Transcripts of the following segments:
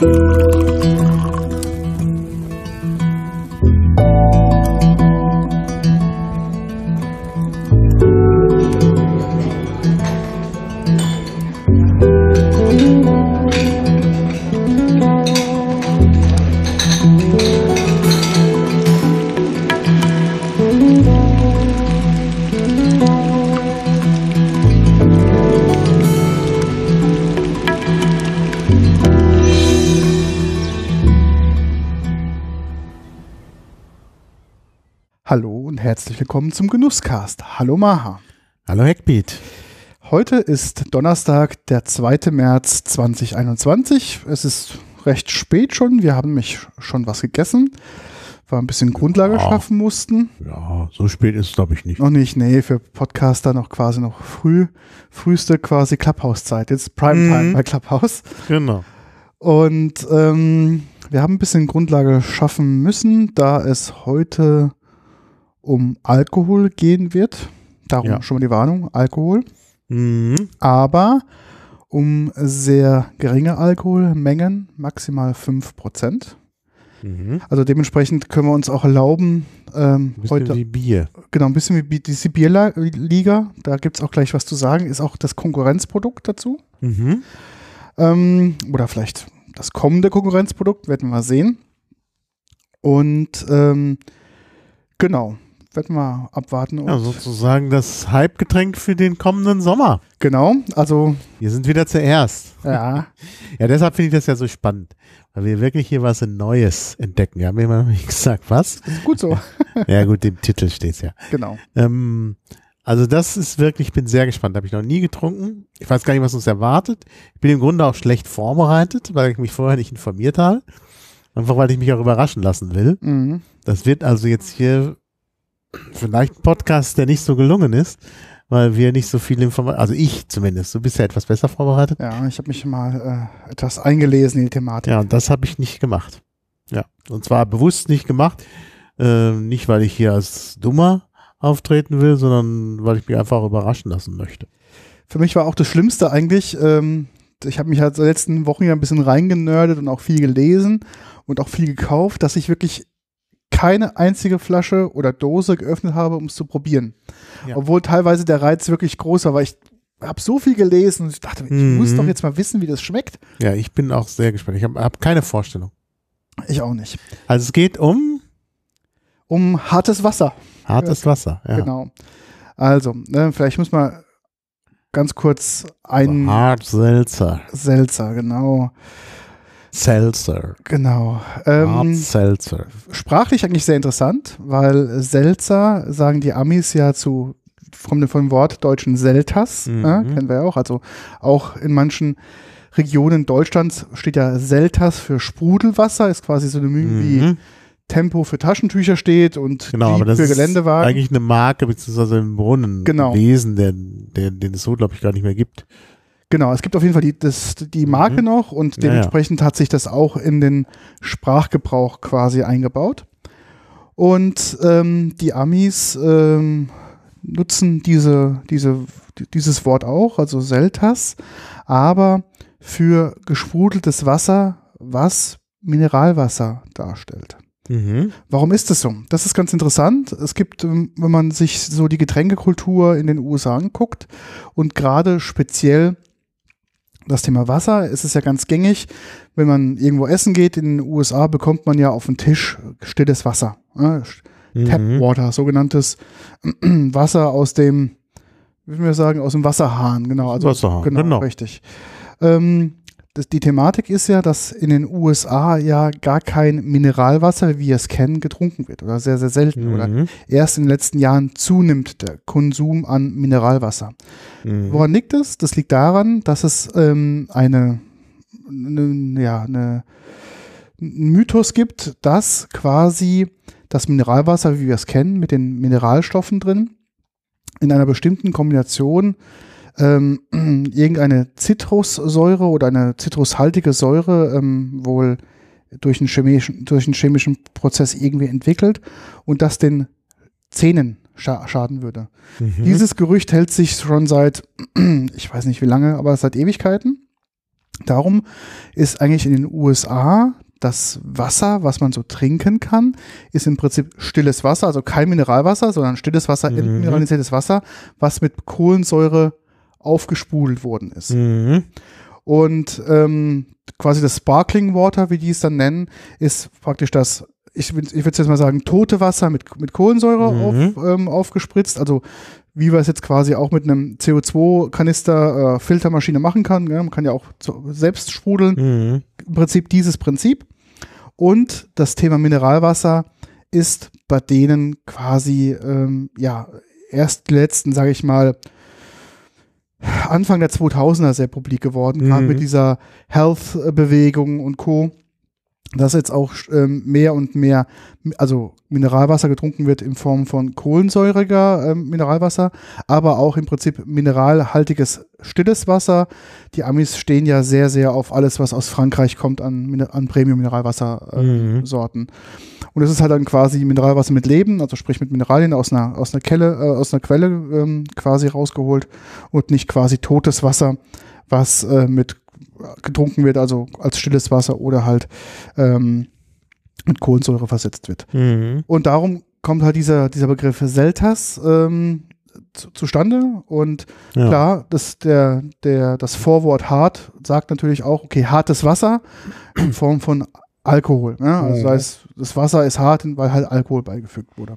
Hallo herzlich willkommen zum Genusscast. Hallo Maha. Hallo Hackbeat. Heute ist Donnerstag, der 2. März 2021. Es ist recht spät schon. Wir haben mich schon was gegessen. War ein bisschen Grundlage Ja. schaffen mussten. Ja, so spät ist es, glaube ich, nicht. Noch nicht, nee, für Podcaster noch quasi noch früh, früheste quasi Clubhouse-Zeit. Jetzt Primetime Mhm. bei Clubhouse. Genau. Und ähm, wir haben ein bisschen Grundlage schaffen müssen, da es heute um Alkohol gehen wird. Darum Ja. schon mal die Warnung, Alkohol. Mhm. Aber um sehr geringe Alkoholmengen, maximal 5%. Mhm. Also dementsprechend können wir uns auch erlauben, ähm, Ein bisschen heute wie Bier. genau ein bisschen wie die Bierliga, da gibt es auch gleich was zu sagen, ist auch das Konkurrenzprodukt dazu. Mhm. Ähm, oder vielleicht das kommende Konkurrenzprodukt, werden wir mal sehen. Und ähm, genau, werden wir abwarten. Und Ja, sozusagen das Hype-Getränk für den kommenden Sommer. Genau, also Wir sind wieder zuerst. ja, Ja, deshalb finde ich das ja so spannend, weil wir wirklich hier was Neues entdecken. Wir haben immer noch nicht gesagt, was. gut so, Ja gut, im Titel steht's ja. genau. Ähm, also das ist wirklich, ich bin sehr gespannt. Habe ich noch nie getrunken. Ich weiß gar nicht, was uns erwartet. Ich bin im Grunde auch schlecht vorbereitet, weil ich mich vorher nicht informiert habe. Einfach weil ich mich auch überraschen lassen will. Mhm. Das wird also jetzt hier vielleicht ein Podcast, der nicht so gelungen ist, weil wir nicht so viel Informationen, also ich zumindest, du bist ja etwas besser vorbereitet. Ja, ich habe mich mal äh, etwas eingelesen in die Thematik. Ja, und das habe ich nicht gemacht. Ja, und zwar bewusst nicht gemacht. Äh, nicht, weil ich hier als Dummer auftreten will, sondern weil ich mich einfach überraschen lassen möchte. Für mich war auch das Schlimmste eigentlich, ähm, ich habe mich halt in den letzten Wochen ja ein bisschen reingenördet und auch viel gelesen und auch viel gekauft, dass ich wirklich keine einzige Flasche oder Dose geöffnet habe, um es zu probieren. Ja. Obwohl teilweise der Reiz wirklich groß war, weil ich habe so viel gelesen und ich dachte, ich Mhm. muss doch jetzt mal wissen, wie das schmeckt. Ja, ich bin auch sehr gespannt. Ich habe hab keine Vorstellung. Ich auch nicht. Also es geht um Um hartes Wasser. hartes Wasser. Ja. Genau. Also, ne, vielleicht muss man ganz kurz ein Hart Seltzer. Seltzer, genau. Seltzer. Genau. Ähm, Seltzer. sprachlich eigentlich sehr interessant, weil Seltzer sagen die Amis ja zu vom, vom Wort deutschen Selters, Mhm. ne, kennen wir ja auch. Also auch in manchen Regionen Deutschlands steht ja Selters für Sprudelwasser, ist quasi synonym wie Mhm. Tempo für Taschentücher steht und Genau, aber das für ist Geländewagen. eigentlich eine Marke beziehungsweise ein Brunnen Genau. gewesen, der, der, den es so, glaube ich, gar nicht mehr gibt. Genau, es gibt auf jeden Fall die, das, die Marke Mhm. noch und Ja, ja. dementsprechend hat sich das auch in den Sprachgebrauch quasi eingebaut. Und ähm, die Amis ähm, nutzen diese, diese, dieses Wort auch, also Seltas, aber für gesprudeltes Wasser, was Mineralwasser darstellt. Mhm. Warum ist das so? Das ist ganz interessant. Es gibt, ähm, wenn man sich so die Getränkekultur in den USA anguckt und gerade speziell das Thema Wasser, ist es ja ganz gängig, wenn man irgendwo essen geht in den USA, bekommt man ja auf den Tisch stilles Wasser. Ne? Tap. Water, sogenanntes Wasser aus dem, wie würden wir sagen, aus dem Wasserhahn, genau. Also, Wasserhahn, genau, genau. richtig. Ähm, das, die Thematik ist ja, dass in den USA ja gar kein Mineralwasser, wie wir es kennen, getrunken wird oder sehr, sehr selten oder Mhm. erst in den letzten Jahren zunimmt der Konsum an Mineralwasser. Mhm. Woran liegt es? Das liegt daran, dass es ähm, eine, eine, ja, eine, einen Mythos gibt, dass quasi das Mineralwasser, wie wir es kennen, mit den Mineralstoffen drin, in einer bestimmten Kombination ähm, irgendeine Zitrussäure oder eine zitrushaltige Säure ähm, wohl durch einen, chemischen, durch einen chemischen Prozess irgendwie entwickelt und das den Zähnen scha schaden würde. Mhm. Dieses Gerücht hält sich schon seit, ich weiß nicht wie lange, aber seit Ewigkeiten. Darum ist eigentlich in den USA das Wasser, was man so trinken kann, ist im Prinzip stilles Wasser, also kein Mineralwasser, sondern stilles Wasser, Mhm. mineralisiertes Wasser, was mit Kohlensäure aufgespult worden ist. Mhm. Und ähm, quasi das Sparkling Water, wie die es dann nennen, ist praktisch das, ich, ich würde jetzt mal sagen, tote Wasser mit, mit Kohlensäure Mhm. auf, ähm, aufgespritzt. Also wie wir es jetzt quasi auch mit einem CO2-Kanister äh, Filtermaschine machen kann. Ja? Man kann ja auch so selbst sprudeln. Mhm. Im Prinzip dieses Prinzip. Und das Thema Mineralwasser ist bei denen quasi, ähm, ja, erst letzten, sage ich mal, Anfang der 2000er sehr publik geworden, gerade Mhm. mit dieser Health-Bewegung und Co., dass jetzt auch ähm, mehr und mehr, also Mineralwasser getrunken wird in Form von kohlensäuriger ähm, Mineralwasser, aber auch im Prinzip mineralhaltiges stilles Wasser. Die Amis stehen ja sehr, sehr auf alles, was aus Frankreich kommt an, an Premium-Mineralwassersorten. Mhm. Sorten. Und es ist halt dann quasi Mineralwasser mit Leben, also sprich mit Mineralien aus einer, aus einer Kelle, äh, aus einer Quelle ähm, quasi rausgeholt und nicht quasi totes Wasser, was äh, mit getrunken wird, also als stilles Wasser oder halt ähm, mit Kohlensäure versetzt wird. Mhm. Und darum kommt halt dieser, dieser Begriff Seltas ähm, zu, zustande. Und Ja. klar, das, der, der, das Vorwort hart sagt natürlich auch, okay, hartes Wasser in Form von Alkohol. Ne? Also Mhm. das heißt, das Wasser ist hart, weil halt Alkohol beigefügt wurde.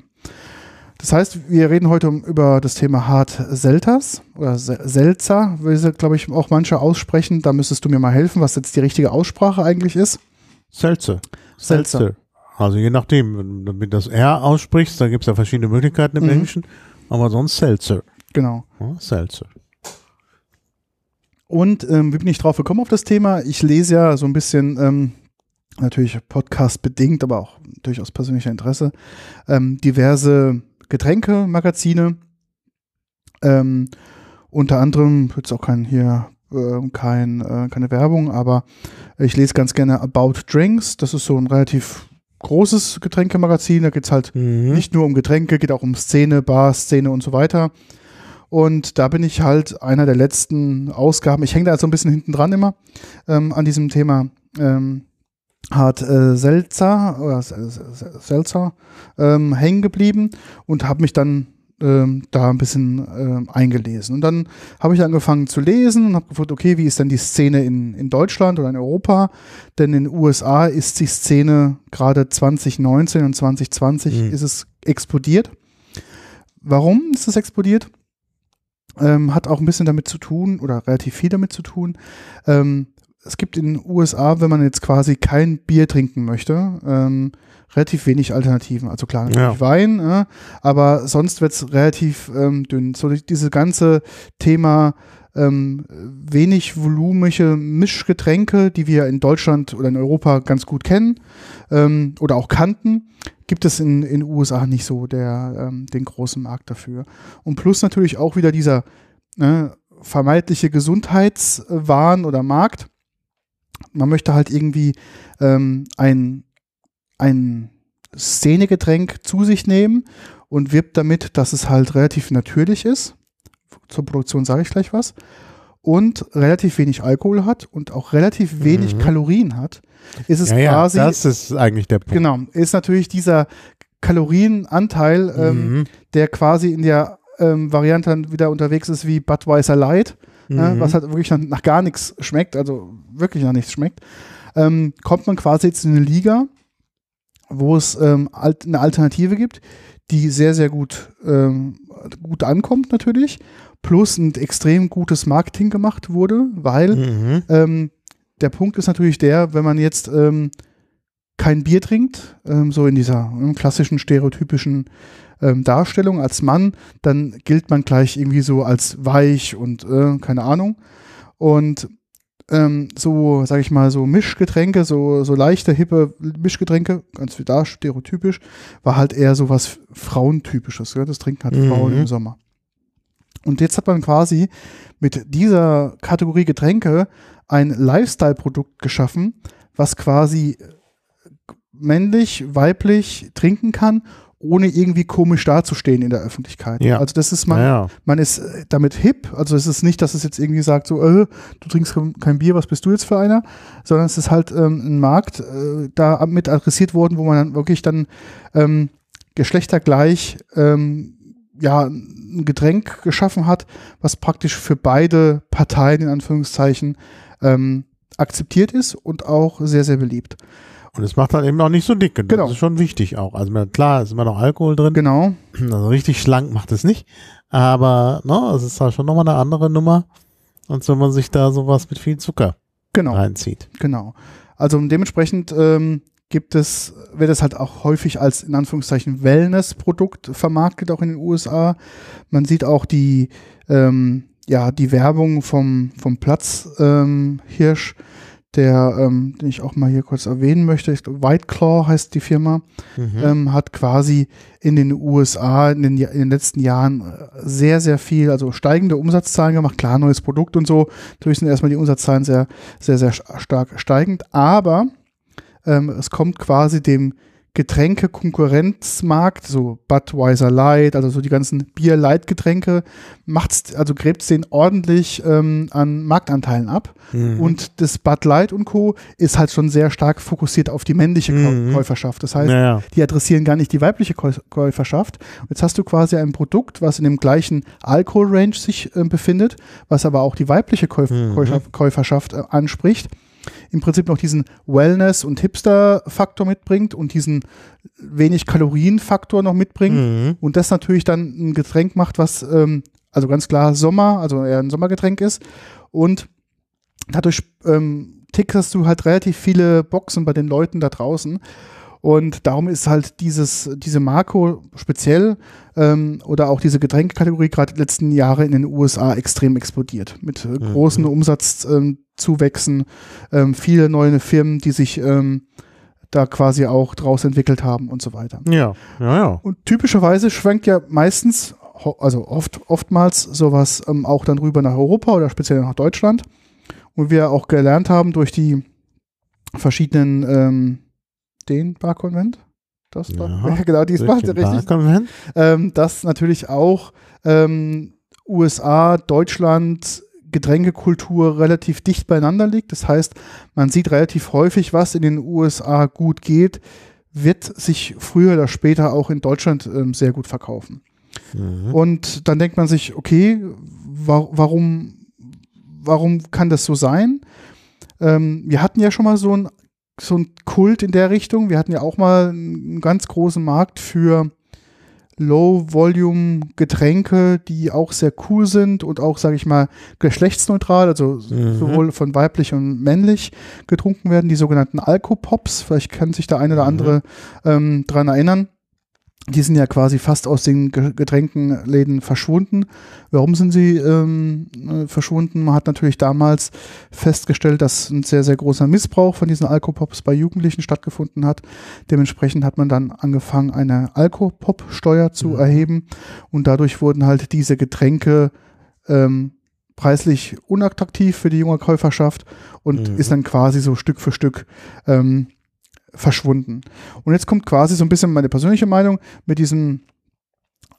Das heißt, wir reden heute um, über das Thema Hart Selters oder Se- Seltzer, will sie, glaube ich, auch manche aussprechen. Da müsstest du mir mal helfen, was jetzt die richtige Aussprache eigentlich ist. Seltzer. Seltzer. Seltzer. Also je nachdem, wenn du das R aussprichst, da gibt es ja verschiedene Möglichkeiten im Mhm. Englischen, aber sonst Seltzer. Genau. Ja, Seltzer. Und ähm, wie bin ich drauf gekommen auf das Thema? Ich lese ja so ein bisschen, ähm, natürlich Podcast bedingt, aber auch natürlich aus persönlicher Interesse, ähm, diverse Getränkemagazine. Ähm, unter anderem, jetzt auch kein hier äh, kein, äh, keine Werbung, aber ich lese ganz gerne About Drinks. Das ist so ein relativ großes Getränkemagazin. Da geht es halt Mhm. nicht nur um Getränke, geht auch um Szene, Bar, Szene und so weiter. Und da bin ich halt einer der letzten Ausgaben, ich hänge da so ein bisschen hinten dran immer ähm, an diesem Thema ähm, hart äh, Seltzer oder S- S- S- Seltzer ähm, hängen geblieben und habe mich dann ähm, da ein bisschen ähm, eingelesen. Und dann habe ich angefangen zu lesen und habe gefragt, okay, wie ist denn die Szene in, in Deutschland oder in Europa? Denn in den USA ist die Szene gerade 2019 und 2020 Mhm. ist es explodiert. Warum ist es explodiert? Ähm, hat auch ein bisschen damit zu tun oder relativ viel damit zu tun. Ähm, es gibt in den USA, wenn man jetzt quasi kein Bier trinken möchte, ähm, relativ wenig Alternativen. Also klar, natürlich Ja. Wein, äh, aber sonst wird es relativ ähm, dünn. So die- diese ganze Thema ähm, wenig volumische Mischgetränke, die wir in Deutschland oder in Europa ganz gut kennen ähm, oder auch kannten, gibt es in in den USA nicht so der, ähm, den großen Markt dafür. Und plus natürlich auch wieder dieser ne, vermeintliche Gesundheitswahn oder Markt. Man möchte halt irgendwie ähm, ein, ein Szenegetränk zu sich nehmen und wirbt damit, dass es halt relativ natürlich ist. Zur Produktion sage ich gleich was. Und relativ wenig Alkohol hat und auch relativ wenig Mhm. Kalorien hat. Ist es ja, ja, quasi, das ist eigentlich der Punkt. genau, ist natürlich dieser Kalorienanteil, ähm, Mhm. der quasi in der ähm, Variante dann wieder unterwegs ist wie Budweiser Light, ja, Mhm. was halt wirklich nach, nach gar nichts schmeckt, also wirklich nach nichts schmeckt, ähm, kommt man quasi jetzt in eine Liga, wo es ähm, alt, eine Alternative gibt, die sehr, sehr gut, ähm, gut ankommt natürlich, plus ein extrem gutes Marketing gemacht wurde, weil Mhm. ähm, der Punkt ist natürlich der, wenn man jetzt ähm, kein Bier trinkt, ähm, so in dieser ähm, klassischen stereotypischen ähm, Darstellung als Mann, dann gilt man gleich irgendwie so als weich und äh, keine Ahnung. Und ähm, so, sag ich mal, so Mischgetränke, so, so leichte, hippe Mischgetränke, ganz wie da stereotypisch, war halt eher so was Frauentypisches. Ja? Das trinken halt Mhm. Frauen im Sommer. Und jetzt hat man quasi mit dieser Kategorie Getränke ein Lifestyle-Produkt geschaffen, was quasi männlich, weiblich trinken kann, ohne irgendwie komisch dazustehen in der Öffentlichkeit. Ja. Also das ist man, Ja, man ist äh, damit hip, also es ist nicht, dass es jetzt irgendwie sagt, so, äh, du trinkst kein- kein Bier, was bist du jetzt für einer, sondern es ist halt ähm, ein Markt äh, da mit adressiert worden, wo man dann wirklich dann ähm, geschlechtergleich ähm, ja, ein Getränk geschaffen hat, was praktisch für beide Parteien in Anführungszeichen ähm, akzeptiert ist und auch sehr, sehr beliebt. Und es macht dann eben auch nicht so dick. Genau. Das ist schon wichtig auch. Also klar, ist immer noch Alkohol drin. Genau, Also richtig schlank macht es nicht. Aber ne, es ist halt schon nochmal eine andere Nummer, als wenn man sich da sowas mit viel Zucker genau. reinzieht. Genau. Also dementsprechend ähm, gibt es, wird es halt auch häufig als in Anführungszeichen Wellness-Produkt vermarktet, auch in den USA. Man sieht auch die, ähm, ja, die Werbung vom, vom Platzhirsch, ähm, Hirsch, der, ähm, den ich auch mal hier kurz erwähnen möchte. Ich glaub, White Claw heißt die Firma Mhm. ähm, hat quasi in den USA in den, in den letzten Jahren äh, sehr, sehr viel, also steigende Umsatzzahlen gemacht. Klar, neues Produkt und so. Natürlich sind erstmal die Umsatzzahlen sehr, sehr, sehr stark steigend. Aber ähm, es kommt quasi dem Getränke-Konkurrenzmarkt, so Budweiser Light, also so die ganzen Bier-Light-Getränke, macht's, also gräbt's den ordentlich ähm, an Marktanteilen ab. Mhm. Und das Bud Light und Co. ist halt schon sehr stark fokussiert auf die männliche Mhm. Käuferschaft. Das heißt, naja. die adressieren gar nicht die weibliche Käu- Käuferschaft. Und jetzt hast du quasi ein Produkt, was in dem gleichen Alkoholrange sich äh, befindet, was aber auch die weibliche Käuf Mhm. Käufer Käuferschaft äh, anspricht. Im Prinzip noch diesen Wellness- und Hipster-Faktor mitbringt und diesen wenig Kalorien-Faktor noch mitbringt. Mhm. Und das natürlich dann ein Getränk macht, was ähm, also ganz klar Sommer, also eher ein Sommergetränk ist. Und dadurch ähm, tickerst du halt relativ viele Boxen bei den Leuten da draußen. Und darum ist halt dieses, diese Marco speziell ähm, oder auch diese Getränkekategorie gerade letzten Jahre in den USA extrem explodiert. Mit äh, großen Umsatzzuwächsen, ähm, viele neue Firmen, die sich ähm, da quasi auch draus entwickelt haben und so weiter. Ja, ja, ja. Und typischerweise schwenkt ja meistens, also oft, oftmals sowas ähm, auch dann rüber nach Europa oder speziell nach Deutschland. Und wir auch gelernt haben durch die verschiedenen, ähm, den Barkonvent, das war, Ja, ja, genau, Durch den richtig, Barkonvent. ähm, dass natürlich auch ähm, USA, Deutschland, Getränkekultur relativ dicht beieinander liegt. Das heißt, man sieht relativ häufig, was in den USA gut geht, wird sich früher oder später auch in Deutschland ähm, sehr gut verkaufen. Mhm. Und dann denkt man sich, okay, wa warum, warum kann das so sein? Ähm, wir hatten ja schon mal so ein so ein Kult in der Richtung. Wir hatten ja auch mal einen ganz großen Markt für Low-Volume-Getränke, die auch sehr cool sind und auch, sage ich mal, geschlechtsneutral, also Mhm. sowohl von weiblich und männlich getrunken werden, die sogenannten Alkopops. Vielleicht kann sich der eine oder Mhm. andere ähm, dran erinnern. Die sind ja quasi fast aus den Ge- Getränkenläden verschwunden. Warum sind sie ähm, äh, verschwunden? Man hat natürlich damals festgestellt, dass ein sehr, sehr großer Missbrauch von diesen Alkopops bei Jugendlichen stattgefunden hat. Dementsprechend hat man dann angefangen, eine Alkopop-Steuer zu Mhm. erheben und dadurch wurden halt diese Getränke ähm, preislich unattraktiv für die junge Käuferschaft und Mhm. ist dann quasi so Stück für Stück ähm, verschwunden. Und jetzt kommt quasi so ein bisschen meine persönliche Meinung mit diesem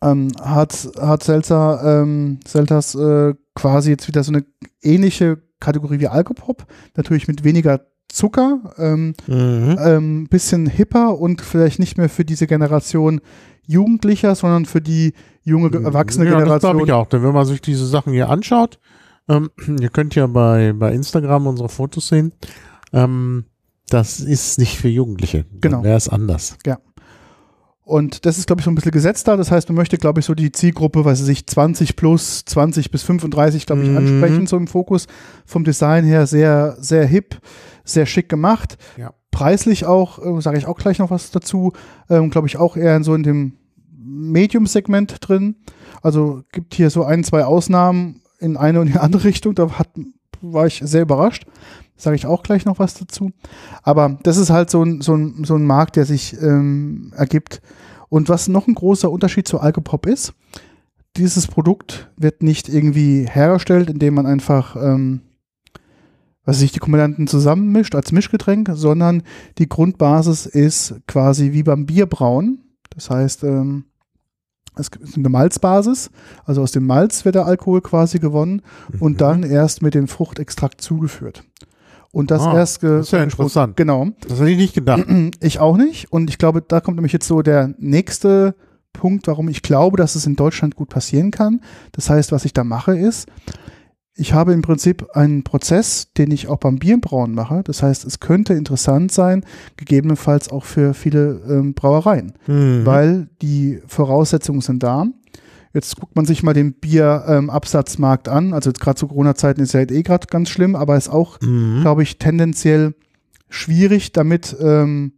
ähm, Hart, Hart Seltzer, ähm, Selters äh, quasi jetzt wieder so eine ähnliche Kategorie wie Alkopop, natürlich mit weniger Zucker, ähm, Mhm. ähm, bisschen hipper und vielleicht nicht mehr für diese Generation Jugendlicher, sondern für die junge, ge- erwachsene ja, Das glaube Generation. ich auch. Denn wenn man sich diese Sachen hier anschaut, ähm, ihr könnt ja bei, bei Instagram unsere Fotos sehen, ähm, das ist nicht für Jugendliche. Genau. Wäre es anders. Und das ist, glaube ich, so ein bisschen gesetzt da. Das heißt, man möchte, glaube ich, so die Zielgruppe, weiß ich nicht, 20 plus, 20 bis 35, glaube ich, Mhm. ansprechen, so im Fokus. Vom Design her sehr, sehr hip, sehr schick gemacht. Ja. Preislich auch, äh, sage ich auch gleich noch was dazu, ähm, glaube ich, auch eher in so in dem Medium-Segment drin. Also gibt hier so ein, zwei Ausnahmen in eine und in die andere Richtung. Da hat, war ich sehr überrascht. Sage ich auch gleich noch was dazu. Aber das ist halt so ein, so ein, so ein Markt, der sich ähm, ergibt. Und was noch ein großer Unterschied zu Alcopop ist, dieses Produkt wird nicht irgendwie hergestellt, indem man einfach, ähm, was weiß ich, die Komponenten zusammenmischt als Mischgetränk, sondern die Grundbasis ist quasi wie beim Bierbrauen. Das heißt, ähm, es gibt eine Malzbasis, also aus dem Malz wird der Alkohol quasi gewonnen und Mhm. dann erst mit dem Fruchtextrakt zugeführt. Und das Ah, erst das ist ja interessant. Genau. Das hätte ich nicht gedacht. Ich auch nicht. Und ich glaube, da kommt nämlich jetzt so der nächste Punkt, warum ich glaube, dass es in Deutschland gut passieren kann. Das heißt, was ich da mache, ist, ich habe im Prinzip einen Prozess, den ich auch beim Bierbrauen mache. Das heißt, es könnte interessant sein, gegebenenfalls auch für viele ähm, Brauereien, Mhm. weil die Voraussetzungen sind da. Jetzt guckt man sich mal den Bierabsatzmarkt an. Also jetzt gerade zu Corona-Zeiten ist ja eh gerade ganz schlimm, aber ist auch Mhm. glaube ich, tendenziell schwierig, damit ähm,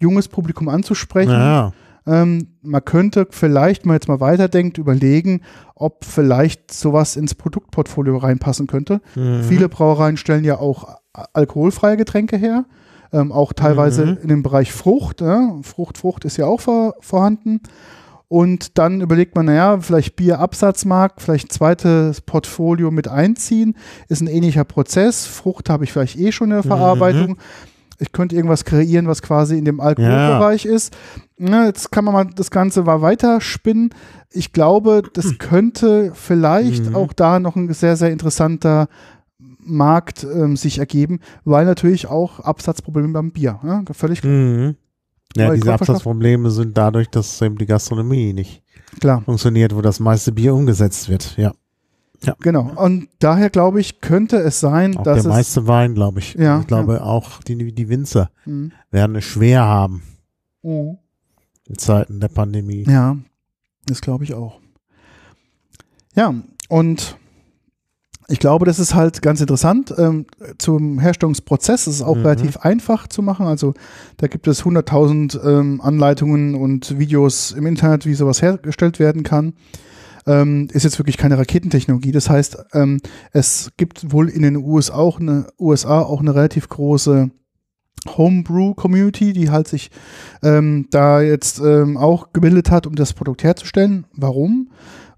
junges Publikum anzusprechen. Naja. Ähm, man könnte vielleicht, wenn man jetzt mal weiterdenkt, überlegen, ob vielleicht sowas ins Produktportfolio reinpassen könnte. Mhm. Viele Brauereien stellen ja auch alkoholfreie Getränke her, ähm, auch teilweise Mhm. in dem Bereich Frucht. Ja? Frucht, Frucht ist ja auch vor, vorhanden. Und dann überlegt man, naja, vielleicht Bierabsatzmarkt, vielleicht zweites Portfolio mit einziehen, ist ein ähnlicher Prozess. Frucht habe ich vielleicht eh schon in der Mhm. Verarbeitung. Ich könnte irgendwas kreieren, was quasi in dem Alkoholbereich ist. Na, jetzt kann man mal das Ganze mal weiterspinnen. Ich glaube, das könnte vielleicht Mhm. auch da noch ein sehr, sehr interessanter Markt ähm, sich ergeben, weil natürlich auch Absatzprobleme beim Bier. Ja, völlig Mhm. Ja, diese Absatzprobleme sind dadurch, dass eben die Gastronomie nicht klar. funktioniert, wo das meiste Bier umgesetzt wird. Ja. Genau. Und daher glaube ich, könnte es sein, Auch dass der es. meiste Wein, glaube ich. Ja, ich glaube auch die, die Winzer Mhm. werden es schwer haben Mhm. in Zeiten der Pandemie. Ja, das glaube ich auch. Ja, und ich glaube, das ist halt ganz interessant. Ähm, zum Herstellungsprozess ist es auch Mhm. relativ einfach zu machen. Also da gibt es 100.000 ähm, Anleitungen und Videos im Internet, wie sowas hergestellt werden kann. Ähm, ist jetzt wirklich keine Raketentechnologie. Das heißt, ähm, es gibt wohl in den USA auch eine, USA auch eine relativ große Homebrew-Community, die halt sich ähm, da jetzt ähm, auch gebildet hat, um das Produkt herzustellen. Warum?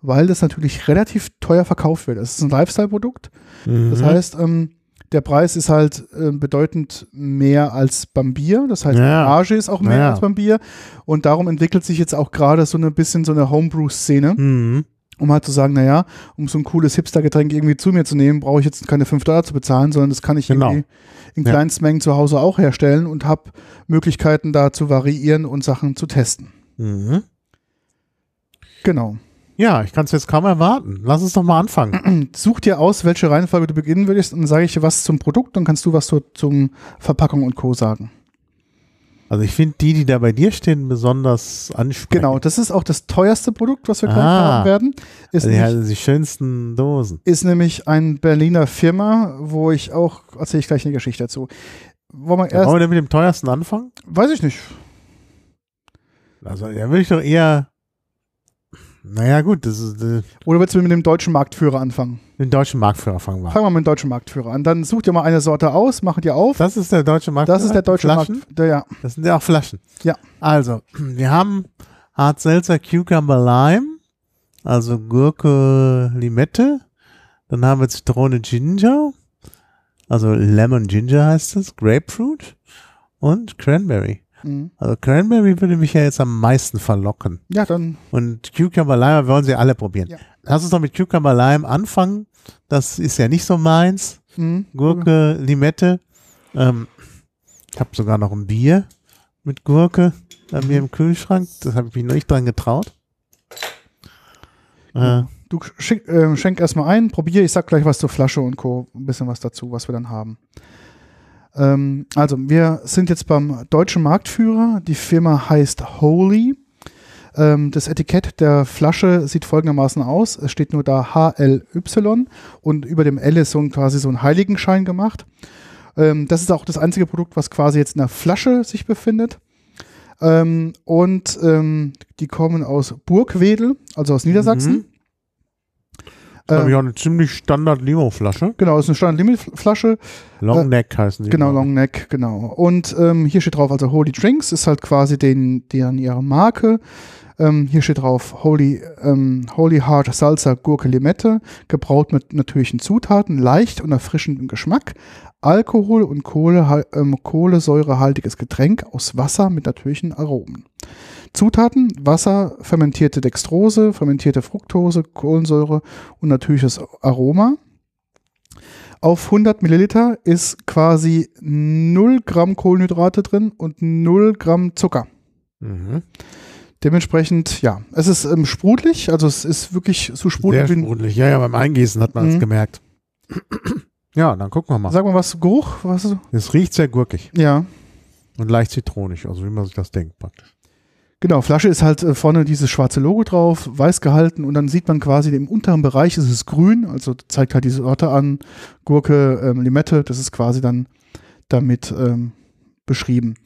Weil das natürlich relativ teuer verkauft wird. Es ist ein Lifestyle-Produkt. Das Mhm. heißt, ähm, der Preis ist halt äh, bedeutend mehr als beim Bier. Das heißt, Ja. die Marge ist auch mehr Ja. als beim Bier. Und darum entwickelt sich jetzt auch gerade so ein bisschen so eine Homebrew-Szene, Mhm. um halt zu sagen, naja, um so ein cooles Hipster-Getränk irgendwie zu mir zu nehmen, brauche ich jetzt keine 5 Dollar zu bezahlen, sondern das kann ich Genau. irgendwie in Ja. Kleinstmengen zu Hause auch herstellen und habe Möglichkeiten da zu variieren und Sachen zu testen. Mhm. Genau. Ja, ich kann es jetzt kaum erwarten. Lass uns doch mal anfangen. Such dir aus, welche Reihenfolge du beginnen würdest und dann sage ich dir was zum Produkt, dann kannst du was zu, zum Verpackung und Co. sagen. Also ich finde die, die da bei dir stehen, besonders ansprechend. Genau, das ist auch das teuerste Produkt, was wir Ah. haben werden. Ist, Also die, nämlich, also die schönsten Dosen. ist nämlich ein Berliner Firma, wo ich auch, erzähle ich gleich eine Geschichte dazu. Wollen wir Ja, erst, wollen wir denn mit dem teuersten anfangen? weiß ich nicht. Also da würde ich doch eher. Naja, gut, das ist äh, Oder willst du mit dem deutschen Marktführer anfangen? den deutschen Marktführer fangen wir an. Fangen wir mit dem deutschen Marktführer an. Dann such dir mal eine Sorte aus, mach dir auf. Das ist der deutsche Marktführer. Das ist der deutsche? Marktführer. Ja. Das sind ja auch Flaschen. Ja. Also, wir haben Hart Seltzer Cucumber Lime, also Gurke Limette. Dann haben wir Zitrone Ginger, also Lemon Ginger heißt es, Grapefruit und Cranberry. Mhm. Also Cranberry würde mich ja jetzt am meisten verlocken. Ja, dann. Und Cucumber Lime, wollen sie alle probieren. Ja. Lass uns doch mit Cucumber Lime anfangen. Das ist ja nicht so meins. Mhm. Gurke, Limette. Ähm, ich habe sogar noch ein Bier mit Gurke bei mir im Kühlschrank. Das habe ich mich noch nicht dran getraut. Äh, Du schick, äh, schenk erstmal ein, probier, ich sag gleich was zur Flasche und Co. Ein bisschen was dazu, was wir dann haben. Ähm, also, wir sind jetzt beim deutschen Marktführer. Die Firma heißt Holy. Ähm, das Etikett der Flasche sieht folgendermaßen aus. Es steht nur da HLY und über dem L ist so ein, quasi so ein Heiligenschein gemacht. Ähm, das ist auch das einzige Produkt, was quasi jetzt in der Flasche sich befindet. Ähm, und ähm, die kommen aus Burgwedel, also aus Niedersachsen. Mhm. Das habe ich auch eine ziemlich Standard Limo-Flasche. Genau, ist eine Standard-Limit-Flasche. Long Neck heißen die. Genau, ich. Long Neck, genau. Und ähm, hier steht drauf, also Holy Drinks ist halt quasi den, deren ihre Marke. Ähm, hier steht drauf Holy, ähm, Holy Heart Salsa Gurke Limette, gebraut mit natürlichen Zutaten, leicht und erfrischendem Geschmack. Alkohol und Kohle, ähm, kohlensäurehaltiges Getränk aus Wasser mit natürlichen Aromen. Zutaten: Wasser, fermentierte Dextrose, fermentierte Fructose, Kohlensäure und natürliches Aroma. Auf 100 Milliliter ist quasi 0 Gramm Kohlenhydrate drin und 0 Gramm Zucker. Mhm. Dementsprechend, ja, es ist ähm, sprudelig, also es ist wirklich so sprudelig. Sehr sprudelig. Ja, ja, beim Eingießen hat man es Mhm. gemerkt. Ja, dann gucken wir mal. Sag mal was, Geruch? Was, Es riecht sehr gurkig ja, und leicht zitronig, also wie man sich das denkt praktisch. Genau. Flasche ist halt äh, vorne dieses schwarze Logo drauf, weiß gehalten und dann sieht man quasi im unteren Bereich ist es grün, also zeigt halt die Sorte an, Gurke, ähm, Limette, das ist quasi dann damit ähm, beschrieben.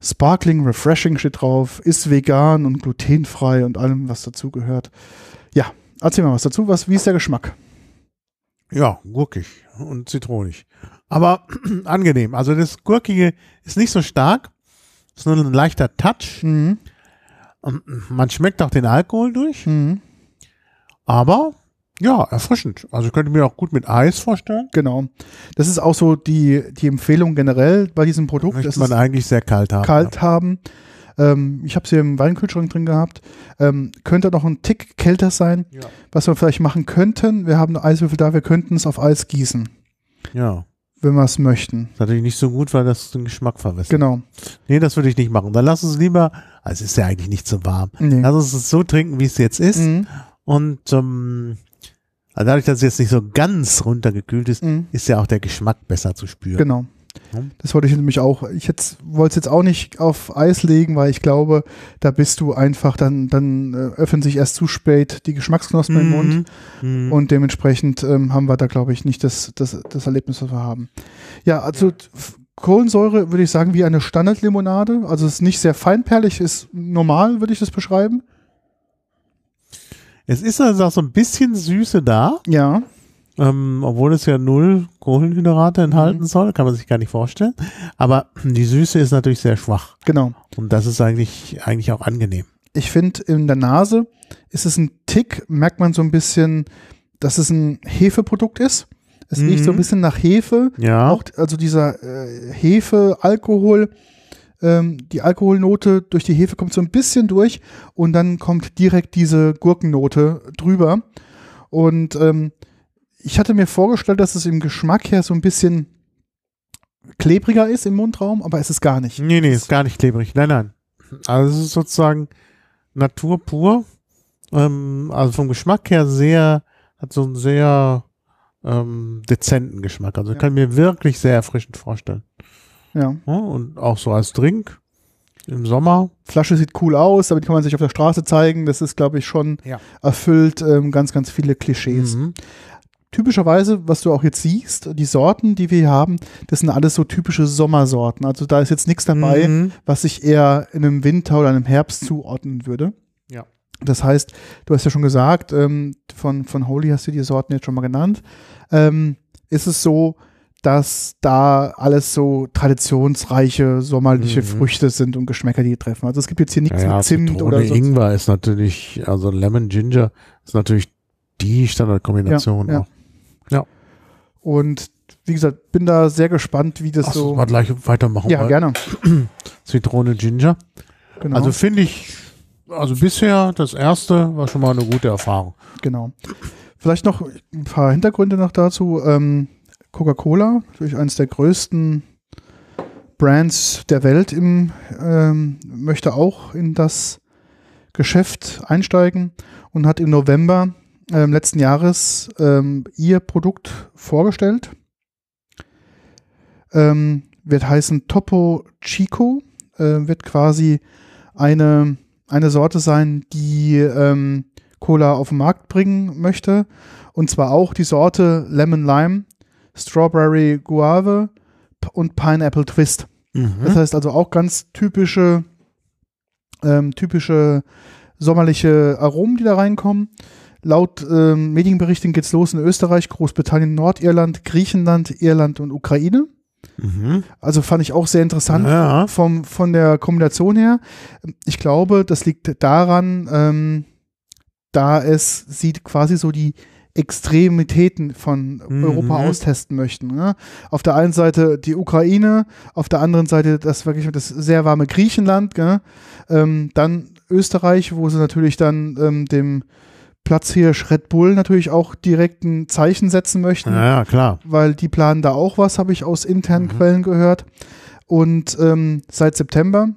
Sparkling, Refreshing steht drauf, ist vegan und glutenfrei und allem, was dazugehört. Ja, erzähl mal was dazu. Was, wie ist der Geschmack? Ja, gurkig und zitronig. Aber angenehm. Also das Gurkige ist nicht so stark. Ist nur ein leichter Touch. Mhm. Und Man schmeckt auch den Alkohol durch. Mhm. Aber ja, erfrischend. Also ich könnte mir auch gut mit Eis vorstellen. Genau. Das ist auch so die, die Empfehlung generell bei diesem Produkt. Möchte Es man eigentlich sehr kalt haben. kalt haben. Ähm, ich habe es hier im Weinkühlschrank drin gehabt. Ähm, könnte noch ein Tick kälter sein. Ja. Was wir vielleicht machen könnten, wir haben Eiswürfel da, wir könnten es auf Eis gießen, Ja. wenn wir es möchten. Ist natürlich nicht so gut, weil das den Geschmack verwässert. Genau. Nee, das würde ich nicht machen. Dann lass uns lieber, also es ist ja eigentlich nicht so warm. Nee. Lass uns es so trinken, wie es jetzt ist. Mhm. Und ähm, also dadurch, dass es jetzt nicht so ganz runtergekühlt ist, Mhm. ist ja auch der Geschmack besser zu spüren. Genau. Das wollte ich nämlich auch. Ich wollte es jetzt auch nicht auf Eis legen, weil ich glaube, da bist du einfach, dann, dann äh, öffnen sich erst zu spät die Geschmacksknospen im Mund. Mhm. Und dementsprechend ähm, haben wir da, glaube ich, nicht das, das, das Erlebnis, was wir haben. Ja, also Kohlensäure würde ich sagen wie eine Standardlimonade. Also es ist nicht sehr feinperlig, ist normal, würde ich das beschreiben. es ist also auch so ein bisschen Süße da, Ja, ähm, obwohl es ja null Kohlenhydrate enthalten Mhm. soll, kann man sich gar nicht vorstellen. Aber die Süße ist natürlich sehr schwach. genau. Und das ist eigentlich, eigentlich auch angenehm. Ich finde, in der Nase ist es ein Tick, merkt man so ein bisschen, dass es ein Hefeprodukt ist. Es riecht so ein Mhm. bisschen nach Hefe. Ja. Auch, also dieser äh, Hefe, Alkohol, ähm, die Alkoholnote durch die Hefe kommt so ein bisschen durch und dann kommt direkt diese Gurkennote drüber. Und ähm, ich hatte mir vorgestellt, dass es im Geschmack her so ein bisschen klebriger ist im Mundraum, aber es ist gar nicht. Nee, nee, ist gar nicht klebrig. Nein, nein. Also es ist sozusagen Natur pur. Ähm, also vom Geschmack her sehr, hat so einen sehr ähm, dezenten Geschmack. Also Ja. kann mir wirklich sehr erfrischend vorstellen. Ja. Ja, und auch so als Drink im Sommer. Flasche sieht cool aus, damit kann man sich auf der Straße zeigen. Das ist, glaube ich, schon Ja. erfüllt ähm, ganz, ganz viele Klischees. Mhm. typischerweise, was du auch jetzt siehst, die Sorten, die wir hier haben, das sind alles so typische Sommersorten. Also da ist jetzt nichts dabei, Mhm. was ich eher in einem Winter oder einem Herbst zuordnen würde. Ja. Das heißt, du hast ja schon gesagt, ähm, von, von Holy hast du die Sorten jetzt schon mal genannt. Ähm, ist es so, dass da alles so traditionsreiche sommerliche Mhm. Früchte sind und Geschmäcker, die treffen. Also es gibt jetzt hier nichts Ja, ja, mit Zimt Zitrone, oder so. Ingwer ist natürlich, also Lemon Ginger ist natürlich die Standardkombination Ja, ja. auch. Und wie gesagt, bin da sehr gespannt, wie das Ach, so. mal gleich weitermachen. Ja, gerne. Zitrone Ginger. Genau. Also finde ich, also bisher das erste war schon mal eine gute Erfahrung. Genau. Vielleicht noch ein paar Hintergründe noch dazu. Ähm, Coca-Cola, natürlich eines der größten Brands der Welt, im, ähm, möchte auch in das Geschäft einsteigen und hat im November ähm, letzten Jahres ähm, ihr Produkt vorgestellt. Ähm, wird heißen Topo Chico, äh, wird quasi eine, eine Sorte sein, die ähm, Cola auf den Markt bringen möchte. Und zwar auch die Sorte Lemon Lime, Strawberry Guave und Pineapple Twist. Das heißt also auch ganz typische, ähm, typische sommerliche Aromen, die da reinkommen. Laut ähm, Medienberichten geht es los in Österreich, Großbritannien, Nordirland, Griechenland, Irland und Ukraine. Mhm. Also fand ich auch sehr interessant Ja. vom, von der Kombination her. Ich glaube, das liegt daran, ähm, da es sie quasi so die Extremitäten von Mhm. Europa austesten möchten. Ne? Auf der einen Seite die Ukraine, auf der anderen Seite das wirklich das sehr warme Griechenland. Ähm, dann Österreich, wo sie natürlich dann ähm, dem Platzhirsch Red Bull natürlich auch direkt ein Zeichen setzen möchten, Ja, klar. weil die planen da auch was, habe ich aus internen Mhm. Quellen gehört. Und ähm, seit September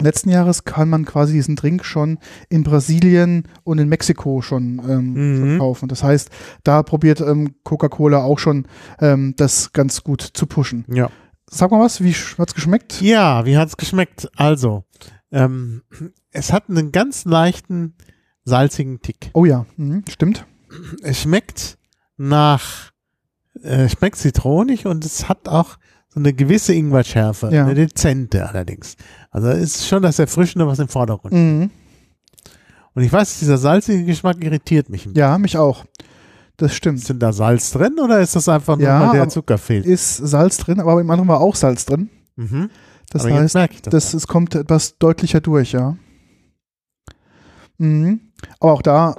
letzten Jahres kann man quasi diesen Drink schon in Brasilien und in Mexiko schon, ähm, Mhm. schon kaufen. Das heißt, da probiert ähm, Coca-Cola auch schon ähm, das ganz gut zu pushen. Ja. Sag mal was, wie sch- hat's geschmeckt? Ja, wie hat's geschmeckt? Also, ähm, es hat einen ganz leichten salzigen Tick. Oh ja, mhm, stimmt. Es schmeckt nach, äh, schmeckt zitronig und es hat auch so eine gewisse Ingwerschärfe, Ja. eine dezente allerdings. Also es ist schon das Erfrischende, was im Vordergrund. Mhm. Und ich weiß, dieser salzige Geschmack irritiert mich. ein Ja, mich auch. Das Ist stimmt. denn da Salz drin oder ist das einfach nur, Ja, weil der Zucker fehlt? Ist Salz drin, aber im anderen war auch Salz drin. Mhm. Das Aber heißt, das. das, es kommt etwas deutlicher durch, ja. Mhm. Aber auch da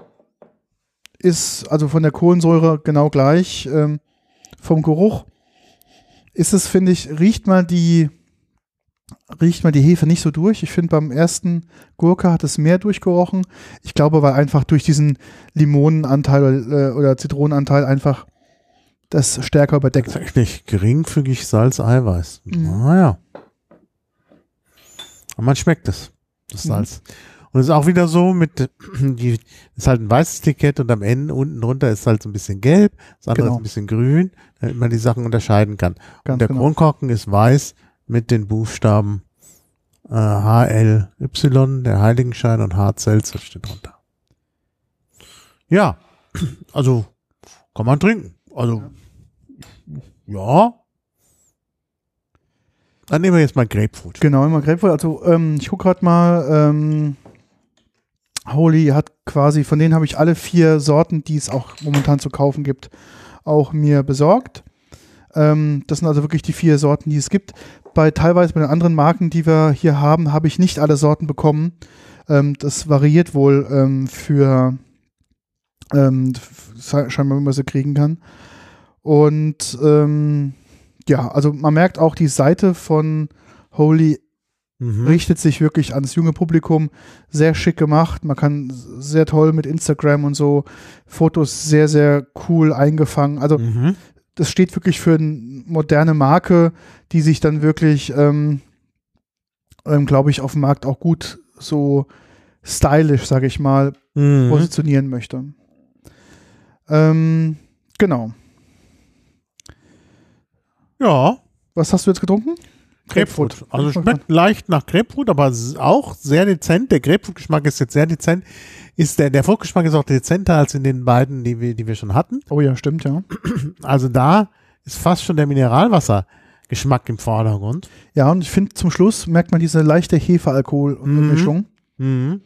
ist also von der Kohlensäure genau gleich. Ähm, vom Geruch ist es, finde ich, riecht mal die riecht mal die Hefe nicht so durch. Ich finde, beim ersten Gurke hat es mehr durchgerochen. Ich glaube, weil einfach durch diesen Limonenanteil oder, äh, oder Zitronenanteil einfach das stärker überdeckt. Tatsächlich geringfügig Salz-Eiweiß. Mhm. Naja. Und man schmeckt es, das Mhm. Und es ist auch wieder so mit, die, ist halt ein weißes Etikett und am Ende unten drunter ist halt so ein bisschen gelb, das andere Genau. ist ein bisschen grün, damit man die Sachen unterscheiden kann. Ganz und der genau. Kronkorken ist weiß mit den Buchstaben äh, HLY, der Heiligenschein und H Celsius steht drunter. Ja, also kann man trinken. Also ja. Dann nehmen wir jetzt mal Grapefruit. Genau, immer Grapefruit. Also ähm, ich gucke gerade mal, ähm, Holy hat quasi, von denen habe ich alle vier Sorten, die es auch momentan zu kaufen gibt, auch mir besorgt. Ähm, das sind also wirklich die vier Sorten, die es gibt. Bei teilweise bei den anderen Marken, die wir hier haben, habe ich nicht alle Sorten bekommen. Ähm, das variiert wohl ähm, für ähm, scheinbar, wie man sie kriegen kann. Und ähm, ja, also man merkt auch die Seite von Holy Mhm. richtet sich wirklich ans junge Publikum. Sehr schick gemacht. Man kann sehr toll mit Instagram und so Fotos sehr, sehr cool eingefangen. Also Mhm. das steht wirklich für eine moderne Marke, die sich dann wirklich, ähm, ähm, glaube ich, auf dem Markt auch gut so stylisch, sage ich mal, Mhm. positionieren möchte. Ähm, genau. Ja, Was hast du jetzt getrunken? Grapefruit. Also schmeckt leicht nach Grapefruit, aber auch sehr dezent. Der Grapefruitgeschmack ist jetzt sehr dezent. Ist der, der Fruchtgeschmack ist auch dezenter als in den beiden, die wir, die wir schon hatten. Oh ja, stimmt, ja. Also da ist fast schon der Mineralwassergeschmack im Vordergrund. Ja, und ich finde, zum Schluss merkt man diese leichte Hefealkohol-Mischung. Mhm.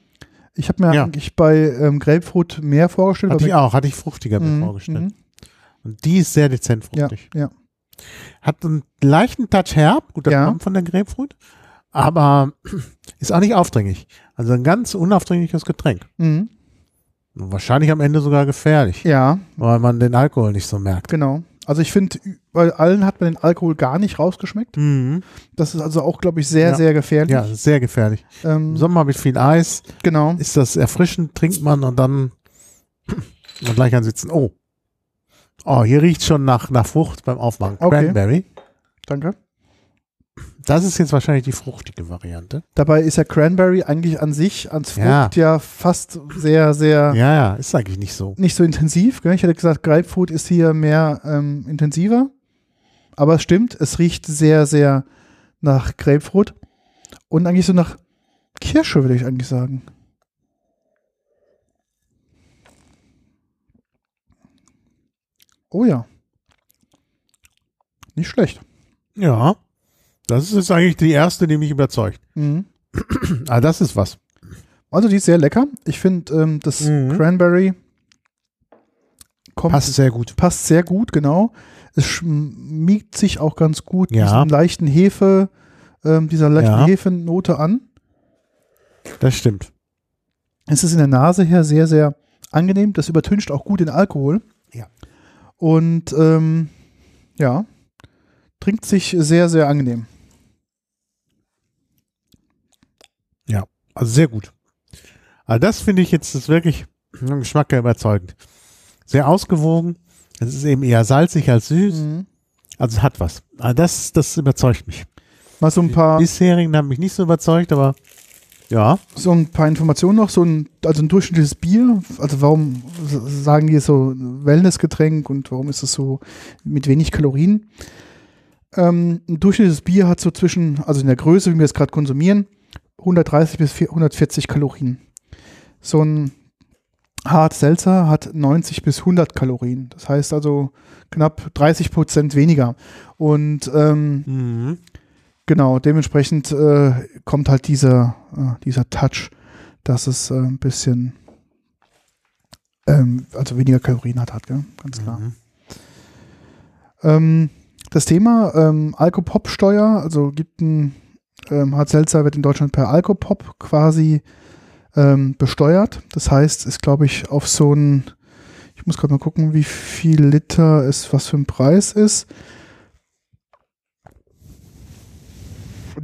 Ich habe mir Ja. eigentlich bei ähm, Grapefruit mehr vorgestellt. Hatte ich auch, hatte ich fruchtiger mir Mhm, vorgestellt. mhm. Und die ist sehr dezent Ja, fruchtig. ja. Hat einen leichten Touch herb, gut, das Ja. kommt von der Grapefruit, aber ist auch nicht aufdringlich. Also ein ganz unaufdringliches Getränk. Mhm. Wahrscheinlich am Ende sogar gefährlich, Ja, weil man den Alkohol nicht so merkt. genau. Also ich finde, bei allen hat man den Alkohol gar nicht rausgeschmeckt. Mhm. Das ist also auch, glaube ich, sehr, Ja. sehr gefährlich. Ja, sehr gefährlich. Ähm, Im Sommer mit viel Eis genau. ist das erfrischend, trinkt man und dann und gleich ansitzen. Oh. Oh, hier riecht schon nach, nach Frucht beim Aufmachen. Okay. Cranberry. Danke. Das ist jetzt wahrscheinlich die fruchtige Variante. Dabei ist ja Cranberry eigentlich an sich, ans Frucht Ja. ja, fast sehr, sehr Ja, ja, ist eigentlich nicht so. nicht so intensiv. Gell? Ich hätte gesagt, Grapefruit ist hier mehr ähm, intensiver. Aber es stimmt, es riecht sehr, sehr nach Grapefruit. Und eigentlich so nach Kirsche, würde ich eigentlich sagen. Oh ja. Nicht schlecht. Ja. Das ist jetzt eigentlich die erste, die mich überzeugt. Mhm. Ah, das ist was. Also die ist sehr lecker. Ich finde, ähm, das Mhm. Cranberry kommt, Passt sehr gut. passt sehr gut, genau. Es schmiegt sich auch ganz gut Ja. diesen leichten Hefe, ähm, dieser leichten Ja. Hefenote an. Das stimmt. Es ist in der Nase her sehr, sehr angenehm. Das übertüncht auch gut den Alkohol. Ja. Und ähm, ja, trinkt sich sehr, sehr angenehm. Also sehr gut. Aber das finde ich jetzt ist wirklich im Geschmack überzeugend. Sehr ausgewogen. Es ist eben eher salzig als süß. Mhm. Also es hat was. Aber das, das überzeugt mich. Mal so ein paar, Die bisherigen haben mich nicht so überzeugt, aber ja. so ein paar Informationen noch, so ein, also ein durchschnittliches Bier, also warum sagen die so Wellnessgetränk und warum ist es so mit wenig Kalorien? Ähm, ein durchschnittliches Bier hat so zwischen, also in der Größe, wie wir es gerade konsumieren, 130 bis 440 Kalorien. So ein Hart Seltzer hat 90 bis 100 Kalorien. Das heißt also knapp 30 Prozent weniger. Und ähm, Mhm. Genau, dementsprechend äh, kommt halt dieser, äh, dieser Touch, dass es äh, ein bisschen, ähm, also weniger Kalorien hat, hat gell? ganz klar. Mhm. Ähm, das Thema ähm, Alkopop-Steuer, also gibt ein, ähm, Hart Seltzer wird in Deutschland per Alkopop quasi ähm, besteuert. Das heißt, ist glaube ich auf so ein, ich muss gerade mal gucken, wie viel Liter es, was für ein Preis ist.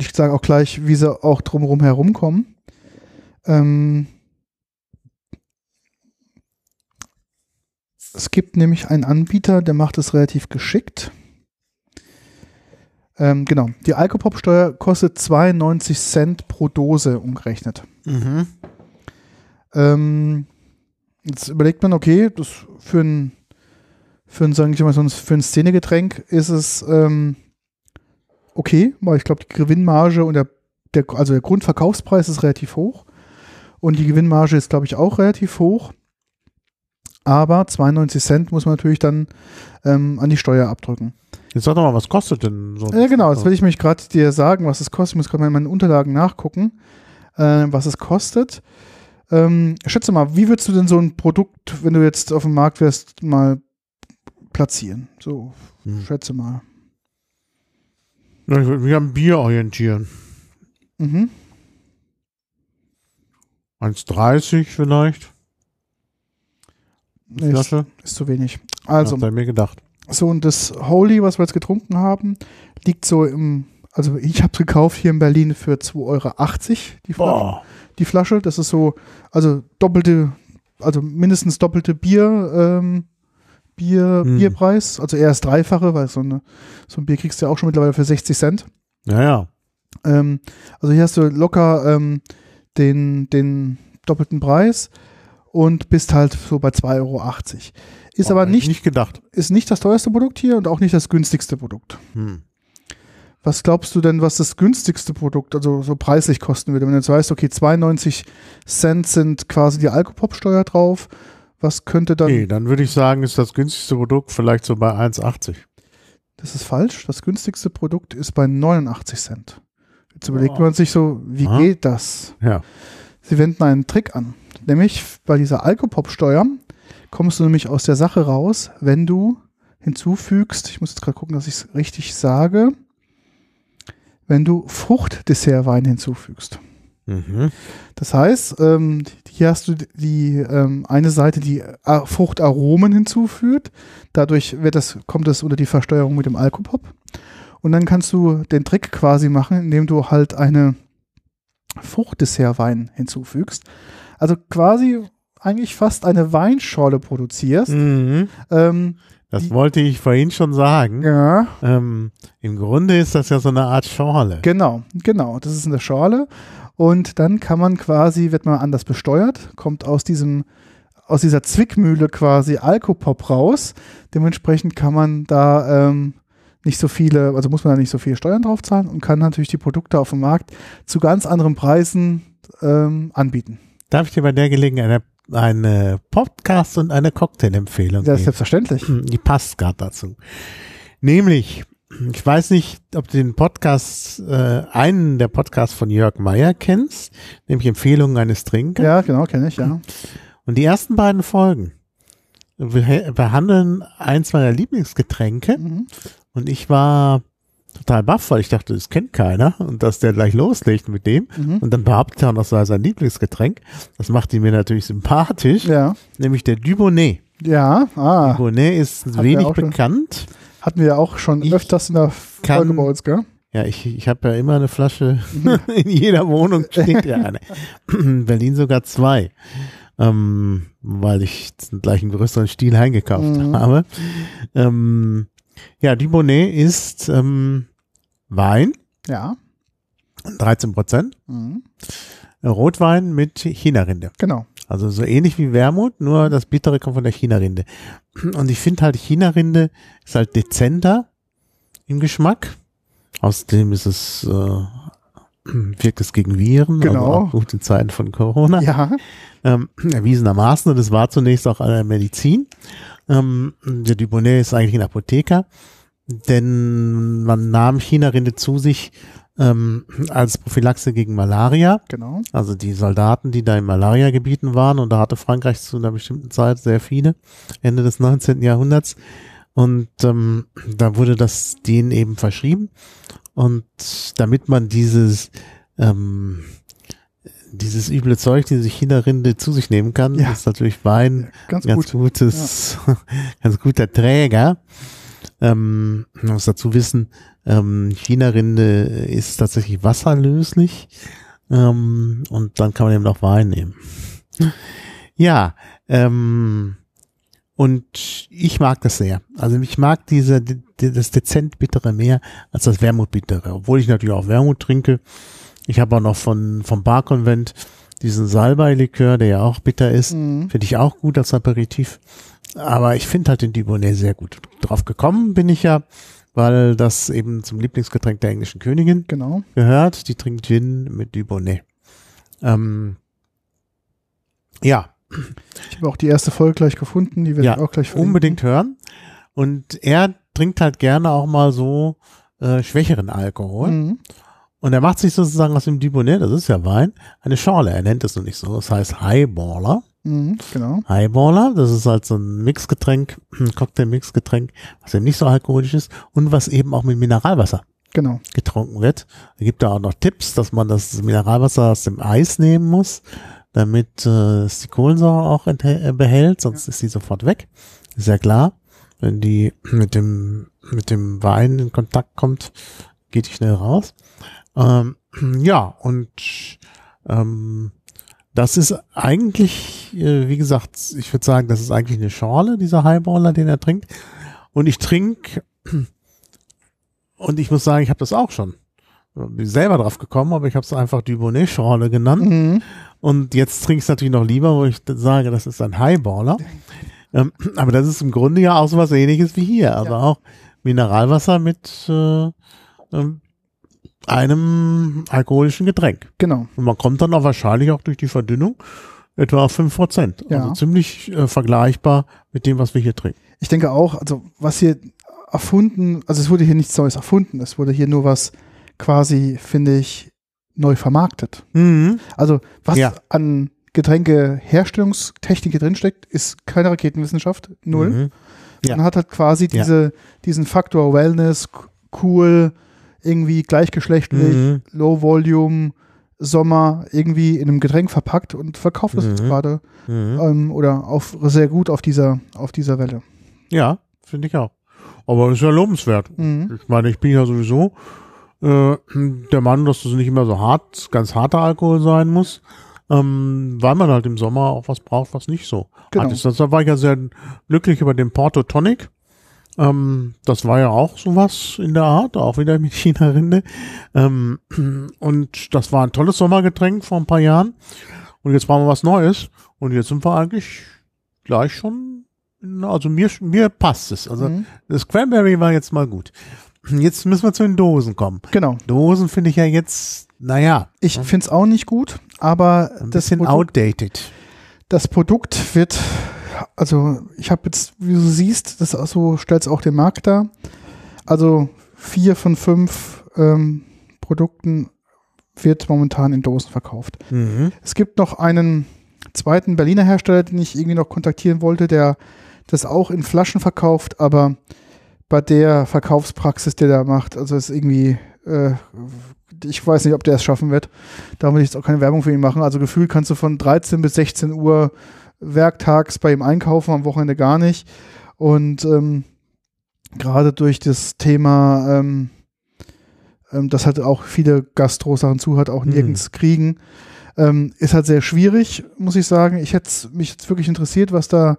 Ich sage auch gleich, wie sie auch drumherum herumkommen. Ähm, es gibt nämlich einen Anbieter, der macht es relativ geschickt. Ähm, genau, die Alkopop-Steuer kostet 92 Cent pro Dose umgerechnet. Mhm. Ähm, jetzt überlegt man, okay, das für ein, für ein, sagen wir mal, für ein Szenegetränk ist es ähm, okay, weil ich glaube, die Gewinnmarge und der, der, also der Grundverkaufspreis ist relativ hoch und die Gewinnmarge ist, glaube ich, auch relativ hoch. Aber 92 Cent muss man natürlich dann ähm, an die Steuer abdrücken. Jetzt sag doch mal, was kostet denn so? ein- Ja, genau, das will ich mich gerade dir sagen, was es kostet. Ich muss gerade mal in meinen Unterlagen nachgucken, äh, was es kostet. Ähm, schätze mal, wie würdest du denn so ein Produkt, wenn du jetzt auf dem Markt wärst, mal platzieren? So, Hm. schätze mal. Ja, ich würde mich am Bier orientieren. Mhm. 1,30 vielleicht. Nee, ist, Flasche. ist zu wenig. Also, er mir gedacht. so und das Holy, was wir jetzt getrunken haben, liegt so im, also ich habe es gekauft hier in Berlin für 2,80 Euro die Flasche. Boah. die Flasche. Das ist so, also doppelte, also mindestens doppelte Bier, ähm, Bier, Hm. Bierpreis. Also eher das Dreifache, weil so, eine, so ein Bier kriegst du ja auch schon mittlerweile für 60 Cent. Ja, ja. Ähm, also hier hast du locker ähm, den, den doppelten Preis und bist halt so bei 2,80 Euro. Ist Boah, aber nicht, nicht gedacht. ist nicht das teuerste Produkt hier und auch nicht das günstigste Produkt. Hm. Was glaubst du denn, was das günstigste Produkt, also so preislich kosten würde? Wenn du jetzt weißt, okay, 92 Cent sind quasi die Alkopop-Steuer drauf, was könnte dann, Okay, dann würde ich sagen, ist das günstigste Produkt vielleicht so bei 1,80. das ist falsch, das günstigste Produkt ist bei 89 Cent. Jetzt überlegt Oh. man sich so, wie Aha. geht das? Ja. Sie wenden einen Trick an. Nämlich bei dieser Alkopop-Steuer kommst du nämlich aus der Sache raus, wenn du hinzufügst, ich muss jetzt gerade gucken, dass ich es richtig sage, wenn du Fruchtdessertwein hinzufügst. Mhm. Das heißt, ähm, hier hast du die ähm, eine Seite, die äh, Fruchtaromen hinzufügt. Dadurch wird das, kommt das unter die Versteuerung mit dem Alkopop. Und dann kannst du den Trick quasi machen, indem du halt eine Fruchtdessertwein hinzufügst. Also quasi eigentlich fast eine Weinschorle produzierst. Mhm. Ähm, Das wollte ich vorhin schon sagen. ja, Ähm, Im Grunde ist das ja so eine Art Schorle. genau, genau. Das ist eine Schorle. Und dann kann man quasi, wird man anders besteuert, kommt aus diesem, aus dieser Zwickmühle quasi Alkopop raus. Dementsprechend kann man da ähm, nicht so viele, also muss man da nicht so viele Steuern drauf zahlen und kann natürlich die Produkte auf dem Markt zu ganz anderen Preisen ähm, anbieten. Darf ich dir bei der Gelegenheit eine, eine Podcast- und eine Cocktail-Empfehlung geben? selbstverständlich. Die passt gerade dazu. Nämlich, ich weiß nicht, ob du den Podcast, äh, einen der Podcasts von Jörg Meyer kennst, nämlich Empfehlungen eines Trinkers. Ja, genau, kenne ich, ja. Und die ersten beiden Folgen behandeln eins meiner Lieblingsgetränke. Mhm. Und ich war total baff, weil ich dachte, das kennt keiner und dass der gleich loslegt mit dem. Mhm. Und dann behauptet er auch noch, sei sein Lieblingsgetränk. Das macht ihn mir natürlich sympathisch, Ja, nämlich der Dubonnet. ja, ah, Dubonnet ist wir wenig auch schon. Hatten wir ja auch schon Ich öfters in der Folge bei uns, gell? Ja, ich, ich habe ja immer eine Flasche, in jeder Wohnung steht ja eine. In Berlin sogar zwei, ähm, weil ich gleich einen größeren Stil eingekauft Mhm. habe. Ähm, ja, Dubonnet ist ähm, Wein, Ja. 13 Prozent, Mhm. Rotwein mit China-Rinde. Genau. Also so ähnlich wie Wermut, nur das Bittere kommt von der China-Rinde. Und ich finde halt, China-Rinde ist halt dezenter im Geschmack. Außerdem ist es, äh, wirkt es gegen Viren, also Genau. auch gut in Zeiten von Corona. Ja. Ähm, erwiesenermaßen, und es war zunächst auch eine Medizin. Ähm, der Dubonnet ist eigentlich ein Apotheker, denn man nahm China-Rinde zu sich ähm, als Prophylaxe gegen Malaria. Genau. Also die Soldaten, die da in Malaria-Gebieten waren, und da hatte Frankreich zu einer bestimmten Zeit sehr viele, Ende des 19. Jahrhunderts. Und ähm, da wurde das denen eben verschrieben. Und damit man dieses, ähm, dieses üble Zeug, diese China-Rinde zu sich nehmen kann, Ja. ist natürlich Wein Ganz, ganz gut. gutes, ganz guter Träger. Ähm, man muss dazu wissen, ähm, China-Rinde ist tatsächlich wasserlöslich. Ähm, und dann kann man eben noch Wein nehmen. Ja, ähm, und ich mag das sehr. Also ich mag diese, die, die- das dezent bittere mehr als das Wermutbittere, obwohl ich natürlich auch Wermut trinke. Ich habe auch noch von vom Barkonvent diesen Salbei-Likör, der ja auch bitter ist. Mhm. Finde ich auch gut als Aperitif. Aber ich finde halt den Dubonnet sehr gut. Drauf gekommen bin ich ja, weil das eben zum Lieblingsgetränk der englischen Königin Genau. gehört. Die trinkt Gin mit Dubonnet. Ähm, ja, Ich habe auch die erste Folge gleich gefunden. Die werde Ja, ich auch gleich verlinken. unbedingt hören. Und er trinkt halt gerne auch mal so äh, schwächeren Alkohol. Mhm. Und er macht sich sozusagen aus dem Dubonnet, das ist ja Wein, eine Schorle. Er nennt es noch nicht so. Das heißt Highballer. Mhm. Genau. Highballer, das ist halt so ein Mixgetränk, ein Cocktail-Mixgetränk, was eben nicht so alkoholisch ist und was eben auch mit Mineralwasser Genau. getrunken wird. Da gibt er auch noch Tipps, dass man das Mineralwasser aus dem Eis nehmen muss, damit äh, es die Kohlensäure auch äh, behält, sonst ist sie sofort weg. Ist ja klar. Wenn die mit dem, mit dem Wein in Kontakt kommt, geht die schnell raus. Ähm, ja, und ähm, das ist eigentlich, äh, wie gesagt, ich würde sagen, das ist eigentlich eine Schorle, dieser Highballer, den er trinkt. Und ich trinke, und ich muss sagen, ich habe das auch schon. Bin selber drauf gekommen, aber ich habe es einfach Dubonnet-Schorle genannt. Mhm. Und jetzt trinke ich es natürlich noch lieber, wo ich sage, das ist ein Highballer. Ähm, aber das ist im Grunde ja auch so was ähnliches wie hier. Also Ja. auch Mineralwasser mit äh, ähm, einem alkoholischen Getränk. Genau. Und man kommt dann auch wahrscheinlich auch durch die Verdünnung etwa auf 5%. Ja. Also ziemlich äh, vergleichbar mit dem, was wir hier trinken. Ich denke auch, also was hier erfunden, also es wurde hier nichts Neues erfunden, es wurde hier nur was quasi, finde ich, neu vermarktet. Mhm. Also was Ja. an Getränkeherstellungstechnik hier drinsteckt, ist keine Raketenwissenschaft, null. Mhm. Ja. Man hat halt quasi diese, diesen Faktor Wellness, cool, irgendwie gleichgeschlechtlich, Mhm. Low Volume, Sommer irgendwie in einem Getränk verpackt und verkauft das jetzt Mhm. gerade Mhm. ähm, oder auf, sehr gut auf dieser, auf dieser Welle. Ja, finde ich auch. Aber ist ja lobenswert. Mhm. Ich meine, ich bin ja sowieso äh, der Mann, dass das nicht immer so hart, ganz harter Alkohol sein muss, ähm, weil man halt im Sommer auch was braucht, was nicht so Genau. ist. Deshalb war ich ja sehr glücklich über den Porto Tonic. Ähm, das war ja auch sowas in der Art, auch wieder mit China-Rinde. Ähm, und das war ein tolles Sommergetränk vor ein paar Jahren. Und jetzt brauchen wir was Neues. Und jetzt sind wir eigentlich gleich schon, also mir, mir passt es. Also Mhm. das Cranberry war jetzt mal gut. Jetzt müssen wir zu den Dosen kommen. Genau. Dosen finde ich ja jetzt, naja, Ich finde es auch nicht gut, aber ein das bisschen Produkt, outdated. das Produkt wird, also ich habe jetzt, wie du siehst, das auch so stellt es auch den Markt dar. Also vier von fünf ähm, Produkten wird momentan in Dosen verkauft. Mhm. Es gibt noch einen zweiten Berliner Hersteller, den ich irgendwie noch kontaktieren wollte, der das auch in Flaschen verkauft, aber bei der Verkaufspraxis, die der macht, also ist irgendwie, äh, ich weiß nicht, ob der es schaffen wird. Da will ich jetzt auch keine Werbung für ihn machen. Also gefühlt kannst du von 13 bis 16 Uhr werktags bei ihm einkaufen, am Wochenende gar nicht. Und ähm, gerade durch das Thema ähm, ähm, das hat auch viele Gastro-Sachen zu hat, auch Mhm. nirgends kriegen. Ähm, ist halt sehr schwierig, muss ich sagen. Ich hätte mich jetzt wirklich interessiert, was da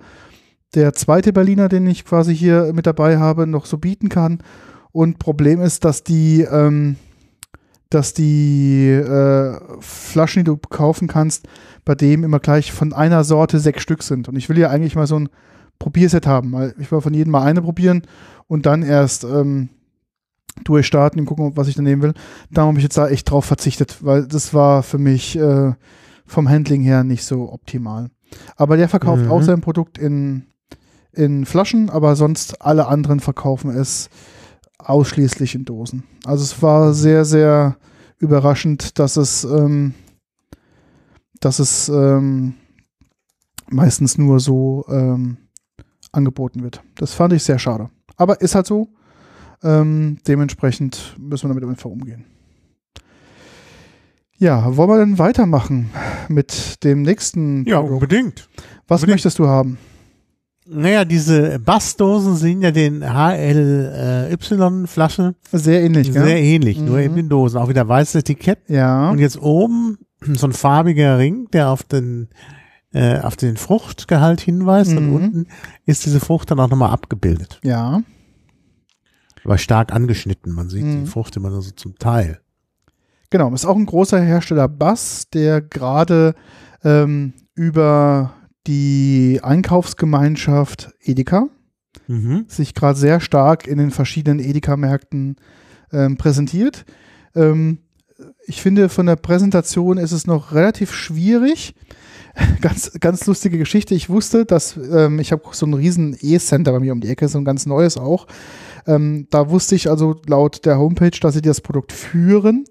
der zweite Berliner, den ich quasi hier mit dabei habe, noch so bieten kann. Und Problem ist, dass die, ähm, dass die äh, Flaschen, die du kaufen kannst, bei dem immer gleich von einer Sorte sechs Stück sind. Und ich will ja eigentlich mal so ein Probierset haben. Ich will von jedem mal eine probieren und dann erst ähm, durchstarten und gucken, was ich dann nehmen will. Da habe ich jetzt da echt drauf verzichtet, weil das war für mich äh, vom Handling her nicht so optimal. Aber der verkauft Mhm. auch sein Produkt in, in Flaschen, aber sonst alle anderen verkaufen es ausschließlich in Dosen. Also es war sehr, sehr überraschend, dass es, ähm, dass es ähm, meistens nur so ähm, angeboten wird. Das fand ich sehr schade. Aber ist halt so. Ähm, dementsprechend müssen wir damit einfach umgehen. Ja, wollen wir denn weitermachen mit dem nächsten Ja, Produkt? unbedingt. Was unbedingt. möchtest du haben? Naja, diese Bassdosen sehen ja den HLY-Flaschen Sehr ähnlich, sehr gell? ähnlich, nur Mhm. eben in Dosen. Auch wieder weißes Etikett. Ja. Und jetzt oben so ein farbiger Ring, der auf den, äh, auf den Fruchtgehalt hinweist. Und Mhm. unten ist diese Frucht dann auch nochmal abgebildet. Ja. Aber stark angeschnitten. Man sieht Mhm. die Frucht immer nur so zum Teil. Genau, ist auch ein großer Hersteller Bass, der gerade ähm, über die Einkaufsgemeinschaft Edeka Mhm. sich gerade sehr stark in den verschiedenen Edeka-Märkten ähm, präsentiert. Ähm, ich finde, von der Präsentation ist es noch relativ schwierig. Ganz, ganz lustige Geschichte. Ich wusste, dass ähm, ich habe so ein riesen E-Center bei mir um die Ecke, so ein ganz neues auch. Ähm, da wusste ich also laut der Homepage, dass sie das Produkt führen.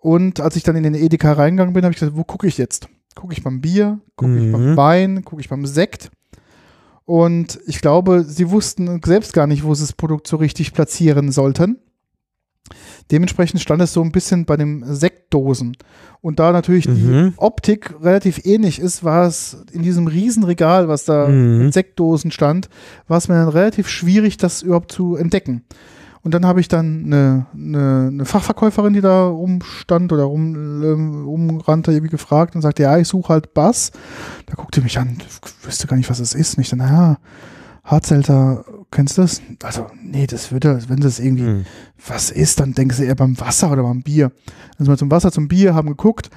Und als ich dann in den Edeka reingegangen bin, habe ich gesagt, wo gucke ich jetzt? Gucke ich beim Bier? Gucke ich Mhm. beim Wein? Gucke ich beim Sekt? Und ich glaube, sie wussten selbst gar nicht, wo sie das Produkt so richtig platzieren sollten. Dementsprechend stand es so ein bisschen bei den Sektdosen. Und da natürlich die Mhm. Optik relativ ähnlich ist, war es in diesem Riesenregal, was da Mhm. mit Sektdosen stand, war es mir dann relativ schwierig, das überhaupt zu entdecken. Und dann habe ich dann eine, eine, eine Fachverkäuferin, die da rumstand oder rum, ähm, rumrannte, irgendwie gefragt und sagte, ja, ich suche halt Bass. Da guckte mich an, wüsste gar nicht, was es ist. Und ich dann, naja, Harzelter, kennst du das? Also, nee, das würde, wenn das irgendwie Mhm. was ist, dann denkst du eher beim Wasser oder beim Bier. Dann sind wir zum Wasser, zum Bier, haben geguckt,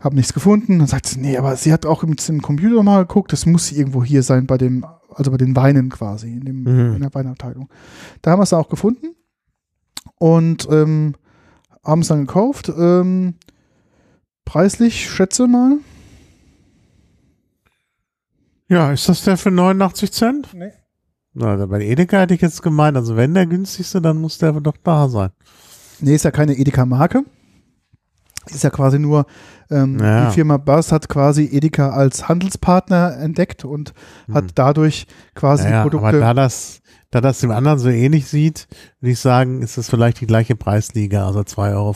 haben nichts gefunden. Dann sagt sie, nee, aber sie hat auch im, im Computer mal geguckt, das muss irgendwo hier sein bei dem, also bei den Weinen quasi, in, dem, Mhm. in der Weinabteilung. Da haben wir es dann auch gefunden und ähm, haben es dann gekauft. Ähm, preislich, schätze mal. Ja, ist das der für 89 Cent? Nee. Na, bei Edeka hätte ich jetzt gemeint, also wenn der günstigste, dann muss der aber doch da sein. Nee, ist ja keine Edeka-Marke. Ist ja quasi nur, ähm, Ja. die Firma Bass hat quasi Edeka als Handelspartner entdeckt und hat Hm. dadurch quasi Naja, die aber Produkte. da das, da das dem anderen so ähnlich sieht, würde ich sagen, ist es vielleicht die gleiche Preisliga, also 2,50 Euro,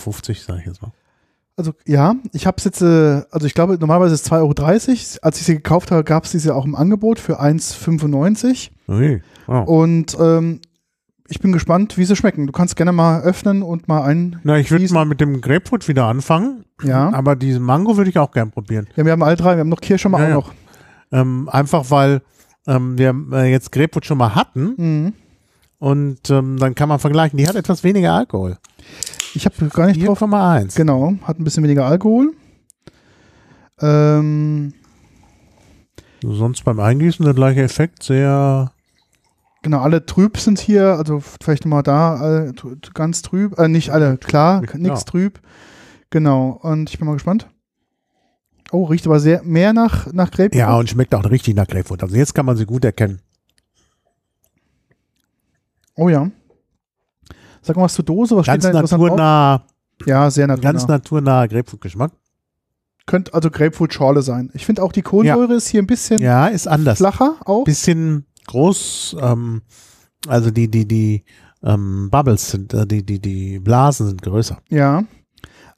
sage ich jetzt mal. Also ja, ich habe es jetzt, äh, also ich glaube normalerweise ist es 2,30 Euro. Als ich sie gekauft habe, gab es diese auch im Angebot für 1,95 Ui, wow. Und ähm, ich bin gespannt, wie sie schmecken. Du kannst gerne mal öffnen und mal ein. Na, ich würde mal mit dem Grapefruit wieder anfangen, Ja. aber diesen Mango würde ich auch gern probieren. ja, wir haben alle drei, wir haben noch Kirsche mal Ja, auch noch. Ähm, einfach weil ähm, wir äh, jetzt Grapefruit schon mal hatten Mhm. und ähm, dann kann man vergleichen. Die hat etwas weniger Alkohol. Ich habe gar nicht drauf. 4,1. Genau, hat ein bisschen weniger Alkohol. Ähm, Sonst beim Eingießen der gleiche Effekt, sehr genau, alle trüb sind hier, also vielleicht nochmal da, ganz trüb, äh, nicht alle, klar, Nicht- nichts ja. trüb. Genau, und ich bin mal gespannt. Oh, riecht aber sehr mehr nach, nach Grapefruit. Ja, und schmeckt auch richtig nach Grapefruit. Also jetzt kann man sie gut erkennen. Oh ja. Sag mal was zur Dose, was Ganz steht da naturnah, Ja, sehr naturnah. ganz naturnaher Grapefruit-Geschmack. Könnte also Grapefruit-Schorle sein. Ich finde auch die Kohlensäure ist hier ein bisschen Ja, ist anders. flacher auch. Bisschen groß, ähm, also die, die, die ähm, Bubbles sind, äh, die, die, die Blasen sind größer. Ja.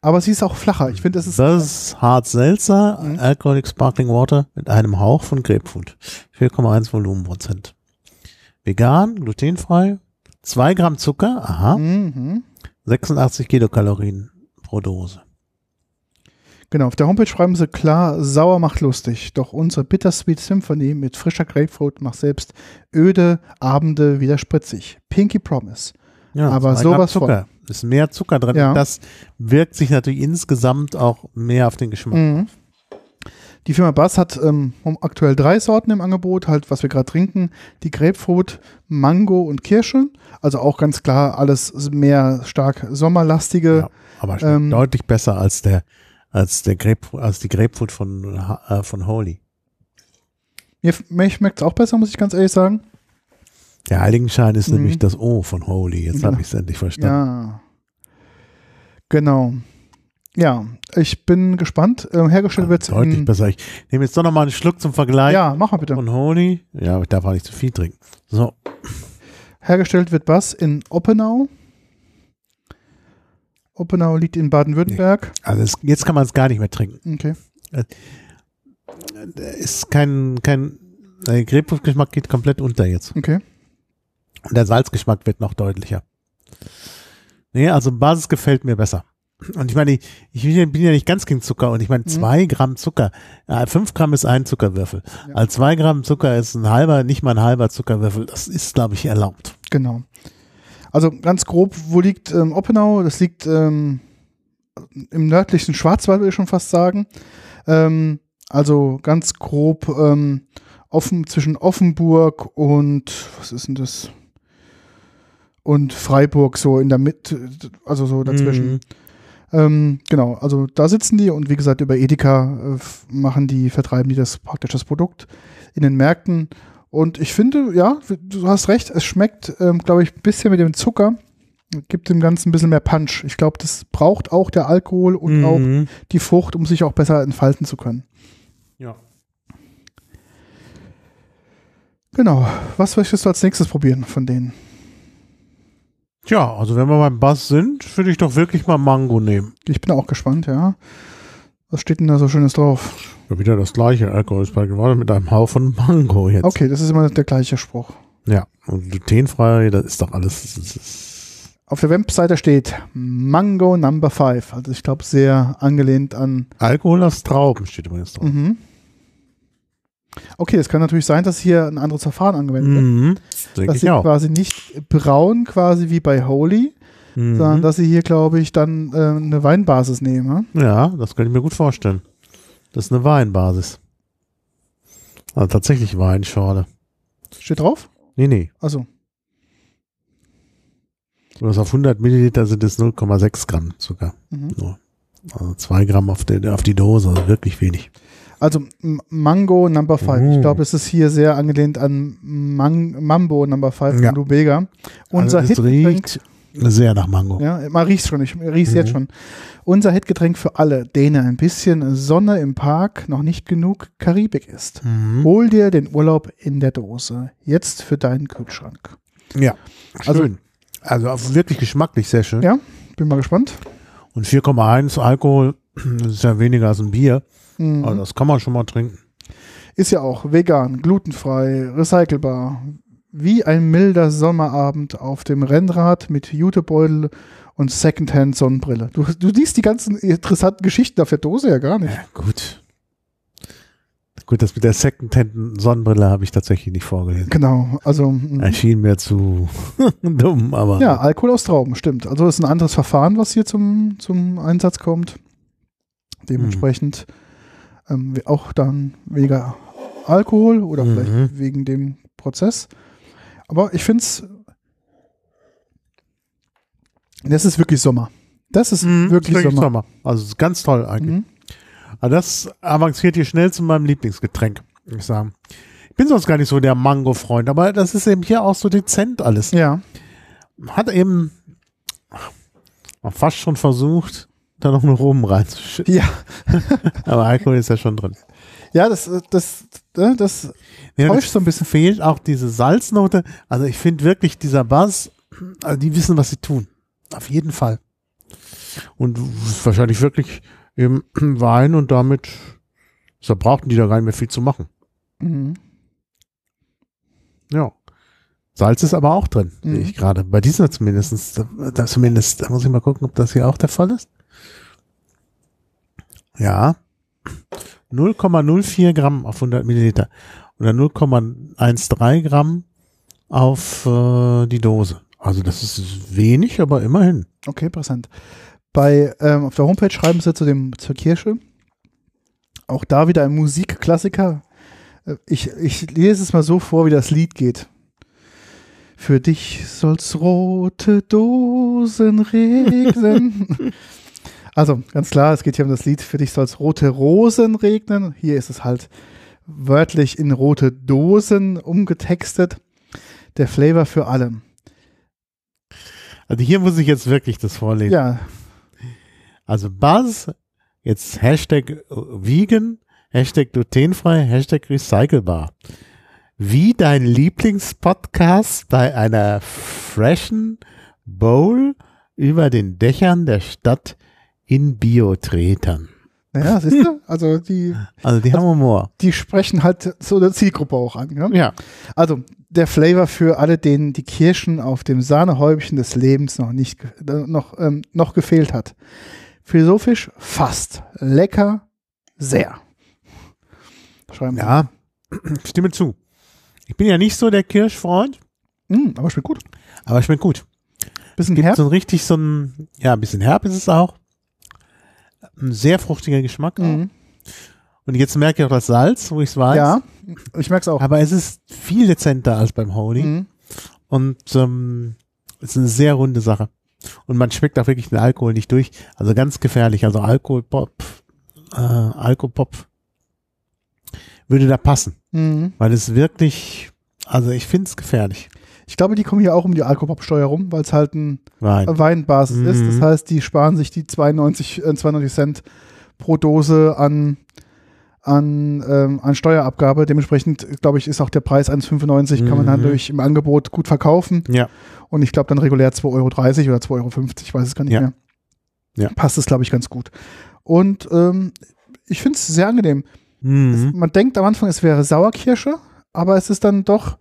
Aber sie ist auch flacher. Ich finde, das ist. Das ist Hart Seltzer, Mhm. Alcoholic Sparkling Water mit einem Hauch von Grapefruit. 4,1 Volumenprozent. Vegan, glutenfrei, 2 Gramm Zucker, aha, Mhm. 86 Kilokalorien pro Dose. Genau, auf der Homepage schreiben sie klar, sauer macht lustig. Doch unsere Bittersweet Symphony mit frischer Grapefruit macht selbst öde Abende wieder spritzig. Pinky Promise. Ja, Aber sowas von. Zucker. Ist mehr Zucker drin. Ja. Das wirkt sich natürlich insgesamt auch mehr auf den Geschmack. Mhm. Die Firma Bass hat ähm, aktuell drei Sorten im Angebot, halt was wir gerade trinken. Die Grapefruit, Mango und Kirsche. Also auch ganz klar alles mehr stark sommerlastige. Ja, aber ähm, deutlich besser als der als der Grapefruit, als die Grapefruit von äh, von Holy. Mir, mir schmeckt es auch besser, muss ich ganz ehrlich sagen. Der Heiligenschein ist Mhm. nämlich das O von Holy. Jetzt Genau. habe ich es endlich verstanden. Ja. Genau. Ja, ich bin gespannt. Ähm, hergestellt wird Deutlich in, besser. Ich nehme jetzt doch noch mal einen Schluck zum Vergleich Ja, mach mal bitte. von Holy. Ja, aber ich darf auch nicht zu viel trinken. So, Hergestellt wird Bass in Oppenau. Oppenau liegt in Baden-Württemberg. also es, jetzt kann man es gar nicht mehr trinken. Okay. Da ist kein kein der Grapefruit-Geschmack geht komplett unter jetzt. Okay. Und der Salzgeschmack wird noch deutlicher. Nee, also Basis gefällt mir besser. Und ich meine, ich, ich bin ja- nicht ganz gegen Zucker und ich meine, zwei Gramm Zucker, äh, fünf Gramm ist ein Zuckerwürfel. Ja. Als zwei Gramm Zucker ist ein halber, nicht mal ein halber Zuckerwürfel. Das ist, glaube ich, erlaubt. Genau. Also ganz grob, wo liegt ähm, Oppenau? Das liegt ähm, im nördlichen Schwarzwald, würde ich schon fast sagen. Ähm, also ganz grob ähm, offen, zwischen Offenburg und was ist denn das? Und Freiburg, so in der Mitte, also so dazwischen. Mhm. Ähm, genau, also da sitzen die und wie gesagt, über Edeka äh, machen die, vertreiben die das praktisch das Produkt in den Märkten. Und ich finde, ja, du hast recht, es schmeckt, ähm, glaube ich, ein bisschen mit dem Zucker, gibt dem Ganzen ein bisschen mehr Punch. Ich glaube, das braucht auch der Alkohol und auch Mhm. die Frucht, um sich auch besser entfalten zu können. Ja. Genau. Was möchtest du als nächstes probieren von denen? Tja, also wenn wir beim Bass sind, würde ich doch wirklich mal Mango nehmen. Ich bin auch gespannt, ja. Was steht denn da so Schönes drauf? Ja, wieder das gleiche. Alkohol ist bei geworden mit einem Haufen Mango jetzt. Okay, das ist immer der gleiche Spruch. Ja, und glutenfrei, das ist doch alles. Ist, Auf der Webseite steht Mango Number 5. Also ich glaube sehr angelehnt an. Alkohol aus Trauben steht übrigens drauf. Mhm. Okay, es kann natürlich sein, dass hier ein anderes Verfahren angewendet wird. Mhm. Dass sie auch. quasi nicht braun, quasi wie bei Holy, Mhm. sondern dass sie hier, glaube ich, dann äh, eine Weinbasis nehmen. hm? Ja, das kann ich mir gut vorstellen. Das ist eine Weinbasis. Also tatsächlich Weinschorle. Steht drauf? Nee, nee. Also, Und das auf 100 Milliliter sind es 0,6 Gramm Zucker. mhm. Nur. Also 2 Gramm auf, die- auf die Dose, also wirklich wenig. also Mango Number 5. Ich Oh. glaube, das ist hier sehr angelehnt an Mang Mambo Number 5 Ja. von Lubega. Unser also es Hitgetränk. riecht sehr nach Mango. Ja, man riecht schon, ich riech's Mhm. jetzt schon. Unser Hitgetränk für alle, denen ein bisschen Sonne im Park noch nicht genug Karibik ist. Mhm. Hol dir den Urlaub in der Dose. Jetzt für deinen Kühlschrank. Ja, Also- schön. Also, auch wirklich geschmacklich sehr schön. Ja, bin mal gespannt. Und 4,1 Alkohol, das ist ja weniger als ein Bier. Mhm. Also das kann man schon mal trinken. Ist ja auch vegan, glutenfrei, recycelbar. Wie ein milder Sommerabend auf dem Rennrad mit Jutebeutel und Secondhand Sonnenbrille. Du, du liest die ganzen interessanten Geschichten auf der Dose ja gar nicht. Ja, gut. Gut, das mit der Secondhand Sonnenbrille habe ich tatsächlich nicht vorgelesen. Genau, also mhm. Erschien mir zu dumm, aber Ja, Alkohol aus Trauben, stimmt. Also ist ein anderes Verfahren, was hier zum, zum Einsatz kommt. Dementsprechend ähm, auch dann weniger Alkohol oder Mhm. vielleicht wegen dem Prozess. Aber ich finde es, das ist wirklich Sommer. Das ist Mhm, wirklich ist Sommer. Also es ist ganz toll eigentlich. Mhm. Aber das avanciert hier schnell zu meinem Lieblingsgetränk, muss ich sagen. Ich bin sonst gar nicht so der Mango-Freund, aber das ist eben hier auch so dezent alles. Ja, Hat eben fast schon versucht, da noch eine Rum reinzuschütten. ja, Aber Alkohol ist ja schon drin. ja, das, das, das, das täuscht so ein bisschen. fehlt auch diese Salznote. Also ich finde wirklich dieser Bass, also die wissen, was sie tun. Auf jeden Fall. Und wahrscheinlich wirklich eben Wein und damit, da brauchten die da gar nicht mehr viel zu machen. Mhm. Ja. Salz ist aber auch drin, Mhm. sehe ich gerade. Bei dieser zumindest. Da, da zumindest, da muss ich mal gucken, ob das hier auch der Fall ist. Ja. 0,04 Gramm auf 100 Milliliter. Oder 0,13 Gramm auf äh, die Dose. Also das ist wenig, aber immerhin. Okay, interessant. Bei, ähm, auf der Homepage schreiben sie zu dem, zur Kirsche. Auch da wieder ein Musikklassiker. Äh, Ich, ich lese es mal so vor, wie das Lied geht. Für dich soll's rote Dosen regnen. also, ganz klar, es geht hier um das Lied. Für dich soll's rote Rosen regnen. Hier ist es halt wörtlich in rote Dosen umgetextet. Der Flavor für alle. Also hier muss ich jetzt wirklich das vorlesen. Ja, Also Buzz, jetzt Hashtag vegan, Hashtag glutenfrei, Hashtag recycelbar. Wie dein Lieblingspodcast bei einer freshen Bowl über den Dächern der Stadt in Biotretern. Naja, siehst du? Also, die, Also die haben Humor. die sprechen halt so eine Zielgruppe auch an. Ja? Ja. Also der Flavor für alle, denen die Kirschen auf dem Sahnehäubchen des Lebens noch nicht äh, noch, ähm, noch gefehlt hat. Philosophisch fast. Lecker sehr. Schreiben. Ja, stimme zu. Ich bin ja nicht so der Kirschfreund, Mm, aber schmeckt gut. aber schmeckt gut. Bisschen Gibt herb. so ein richtig so ein, ja, ein bisschen herb ist es auch. Ein sehr fruchtiger Geschmack. Mhm. Und jetzt merke ich auch das Salz, wo ich es weiß. Ja, ich merke es auch. Aber es ist viel dezenter als beim Holy. Mhm. Und ähm, es ist eine sehr runde Sache. Und man schmeckt auch wirklich den Alkohol nicht durch. Also ganz gefährlich. Also Alkoholpop, äh, Alkopop würde da passen. Mhm. Weil es wirklich, also ich finde es gefährlich. Ich glaube, die kommen hier auch um die Alkopop-Steuer rum, weil es halt ein Wein. Weinbasis ist. Das Mhm. heißt, die sparen sich die 92, äh, 92 Cent pro Dose an, an, ähm, an Steuerabgabe. Dementsprechend, glaube ich, ist auch der Preis 1,95 kann man dann Mhm. durch im Angebot gut verkaufen. Ja. Und ich glaube dann regulär 2,30 Euro oder 2,50 Euro, ich weiß es gar nicht Ja. mehr. Ja. Passt es, glaube ich, ganz gut. Und ähm, ich finde es sehr angenehm. Mhm. Man denkt am Anfang, es wäre Sauerkirsche, aber es ist dann doch,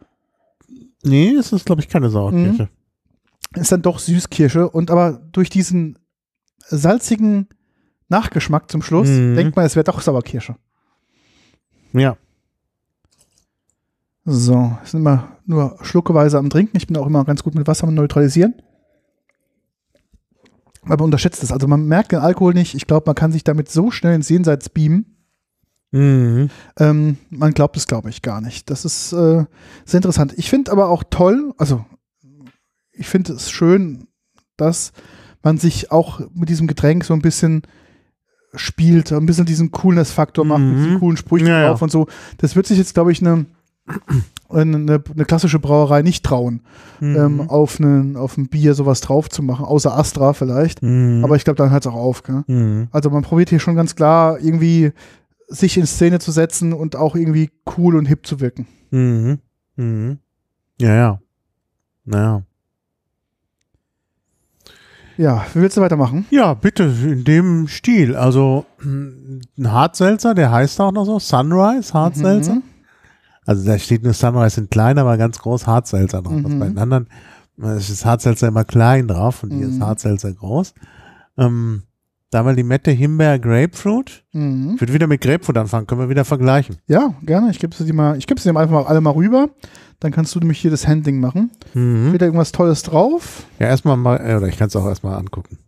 Nee, es ist, glaube ich, keine Sauerkirsche. ist dann doch Süßkirsche. Und aber durch diesen salzigen Nachgeschmack zum Schluss Mhm. denkt man, es wäre doch Sauerkirsche. Ja. So, es sind immer nur schluckeweise am Trinken. Ich bin auch immer ganz gut mit Wasser neutralisieren. Aber man unterschätzt es. Also man merkt den Alkohol nicht. Ich glaube, man kann sich damit so schnell ins Jenseits beamen. Mhm. Ähm, man glaubt es, glaube ich, gar nicht. Das ist äh, sehr interessant. Ich finde aber auch toll, also ich finde es schön, dass man sich auch mit diesem Getränk so ein bisschen spielt, ein bisschen diesen Coolness-Faktor macht, mit Mhm. diesen coolen Sprüchen Ja, ja. drauf und so. Das wird sich jetzt, glaube ich, eine, eine, eine klassische Brauerei nicht trauen, Mhm. ähm, auf, einen, auf ein Bier sowas drauf zu machen, außer Astra vielleicht. Mhm. Aber ich glaube, dann hört es auch auf. Mhm. Also man probiert hier schon ganz klar irgendwie sich in Szene zu setzen und auch irgendwie cool und hip zu wirken. Mhm. Mhm. Ja, ja. Naja. Ja, wie willst du weitermachen? Ja, bitte, in dem Stil. Also ein Hartselzer, der heißt auch noch so, Sunrise Hartselzer. Mhm. Also da steht nur Sunrise in klein, aber ganz groß Hartselzer drauf. Was Mhm. bei den anderen ist Hartselzer immer klein drauf und hier ist Mhm. Hartselzer groß. Ähm, da haben wir Limette, Himbeer, Grapefruit. Mhm. Ich würde wieder mit Grapefruit anfangen, können wir wieder vergleichen. Ja, gerne. Ich gebe sie dir mal, ich gebe sie dir einfach mal alle mal rüber. Dann kannst du nämlich hier das Handling machen. Mhm. Wieder irgendwas Tolles drauf. Ja, erstmal mal, äh, oder ich kann es auch erstmal angucken.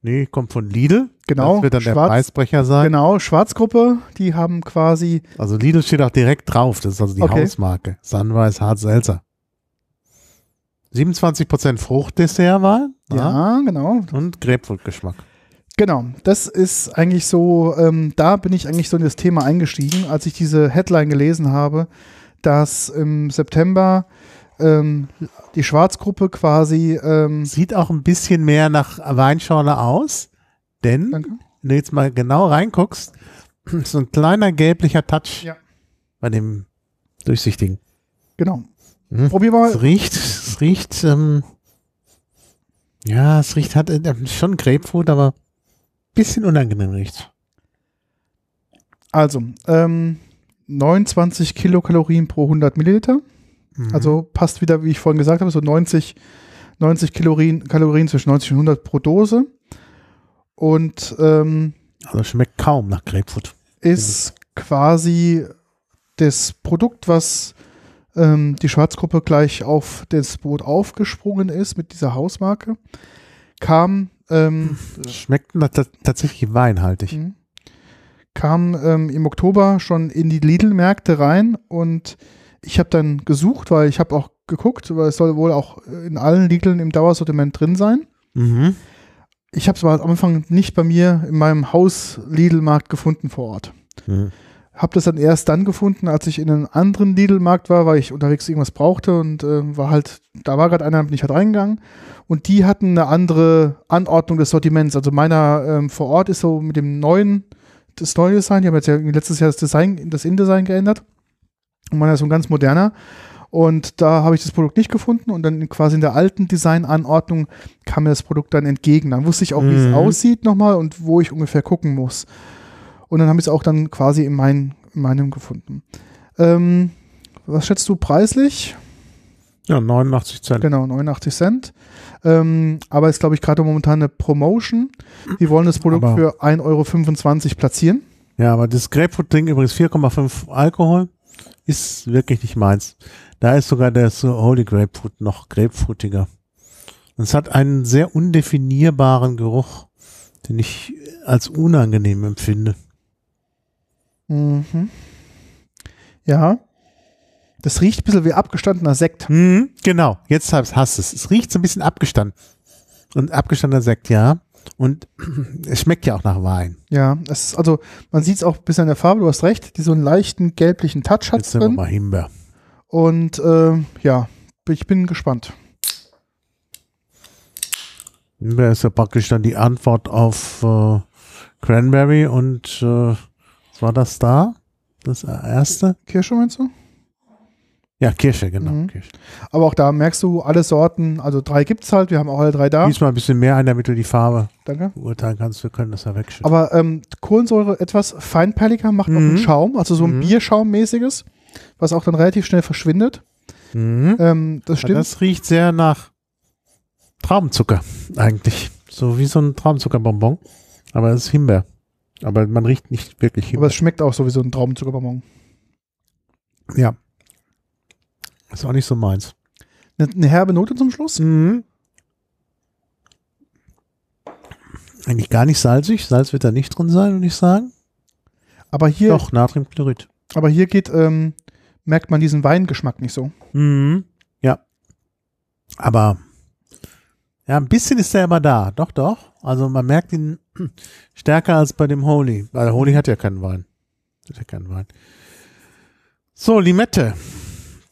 Nee, kommt von Lidl. Genau, Das wird dann der schwarz. Preisbrecher sein. Genau, Schwarzgruppe, die haben quasi, Also Lidl steht auch direkt drauf. Das ist also die Okay. Hausmarke. Sunrise Hart Seltzer. 27% Fruchtdessert war. ja, genau. Und Grapefruit-Geschmack. Genau, das ist eigentlich so, ähm, da bin ich eigentlich so in das Thema eingestiegen, als ich diese Headline gelesen habe, dass im September ähm, die Schwarzgruppe quasi, ähm, Sieht auch ein bisschen mehr nach Weinschorle aus. Denn, danke, wenn du jetzt mal genau reinguckst, ist so ein kleiner gelblicher Touch Ja. bei dem durchsichtigen. genau. Hm. Probier mal, Es riecht, es riecht, ähm, ja, es riecht, hat äh, schon Grapefruit, aber bisschen unangenehm riecht. also, ähm, 29 Kilokalorien pro 100 Milliliter. Mhm. Also passt wieder, wie ich vorhin gesagt habe, so 90, 90 Kalorien, Kalorien zwischen 90 und 100 pro Dose. Und ähm, Also schmeckt kaum nach Grapefruit. ist quasi das Produkt, was ähm, die Schwarzgruppe gleich auf das Boot aufgesprungen ist mit dieser Hausmarke. Kam, ähm, Schmeckt tatsächlich weinhaltig. Mhm. kam ähm, im Oktober schon in die Lidl-Märkte rein und ich habe dann gesucht, weil ich habe auch geguckt, weil es soll wohl auch in allen Lidln im Dauersortiment drin sein. Mhm. Ich habe es aber am Anfang nicht bei mir in meinem Haus Lidl-Markt gefunden vor Ort. Mhm. Habe das dann erst dann gefunden, als ich in einem anderen Lidl-Markt war, weil ich unterwegs irgendwas brauchte und äh, war halt, da war gerade einer, bin ich halt reingegangen und die hatten eine andere Anordnung des Sortiments. Also meiner ähm, vor Ort ist so mit dem neuen, das neue Design, die haben jetzt ja letztes Jahr das Design, das InDesign geändert und meiner ist so ein ganz moderner und da habe ich das Produkt nicht gefunden und dann quasi in der alten Designanordnung kam mir das Produkt dann entgegen. Dann wusste ich auch, wie es Mhm. aussieht nochmal und wo ich ungefähr gucken muss. Und dann habe ich es auch dann quasi in, mein, in meinem gefunden. Ähm, was schätzt du preislich? Ja, 89 Cent. Genau, 89 Cent. Ähm, aber ist, glaube ich, gerade momentan eine Promotion. Die wollen das Produkt Aber- für 1,25 Euro platzieren. Ja, aber das Grapefruit-Ding übrigens 4,5 Alkohol ist wirklich nicht meins. Da ist sogar der so Holy Grapefruit noch grapefruitiger. Und es hat einen sehr undefinierbaren Geruch, den ich als unangenehm empfinde. Mhm. Ja. Das riecht ein bisschen wie abgestandener Sekt. Mhm, genau, jetzt hast hast es. Es riecht so ein bisschen abgestanden. Und abgestandener Sekt, ja. Und es schmeckt ja auch nach Wein. Ja, es ist, also man sieht es auch ein bisschen an der Farbe, du hast recht, die so einen leichten gelblichen Touch hat Jetzt nehmen wir drin. mal Himbeer. Und äh, ja, ich bin gespannt. Himbeer ist ja praktisch dann die Antwort auf äh, Cranberry und äh, war das da? Das erste? Kirsche meinst du? Ja, Kirsche, genau. Mhm. Kirsche. Aber auch da merkst du alle Sorten, also drei gibt's halt, wir haben auch alle drei da. Diesmal ein bisschen mehr ein, damit du die Farbe Danke. beurteilen kannst. Wir können das ja wegschütten. Aber ähm, Kohlensäure etwas feinperliger macht auch einen Mhm. Schaum, also so ein Mhm. Bierschaumäßiges, was auch dann relativ schnell verschwindet. Mhm. Ähm, das stimmt. Das riecht sehr nach Traubenzucker eigentlich. So wie so ein Traubenzuckerbonbon. Aber es ist Himbeer. Aber man riecht nicht wirklich aber Himbeer. es schmeckt auch so wie so ein Traubenzuckerbonbon. ja. Ist auch nicht so meins. Eine, eine herbe Note zum Schluss. Mhm. Eigentlich gar nicht salzig. Salz wird da nicht drin sein, würde ich sagen. Aber hier, Doch, Natriumchlorid. aber hier geht, ähm, merkt man diesen Weingeschmack nicht so. Mhm. Ja. Aber ja, ein bisschen ist er aber da. Doch, doch. Also man merkt ihn stärker als bei dem Holy. Weil Holy hat ja keinen Wein. Hat ja keinen Wein. So, Limette.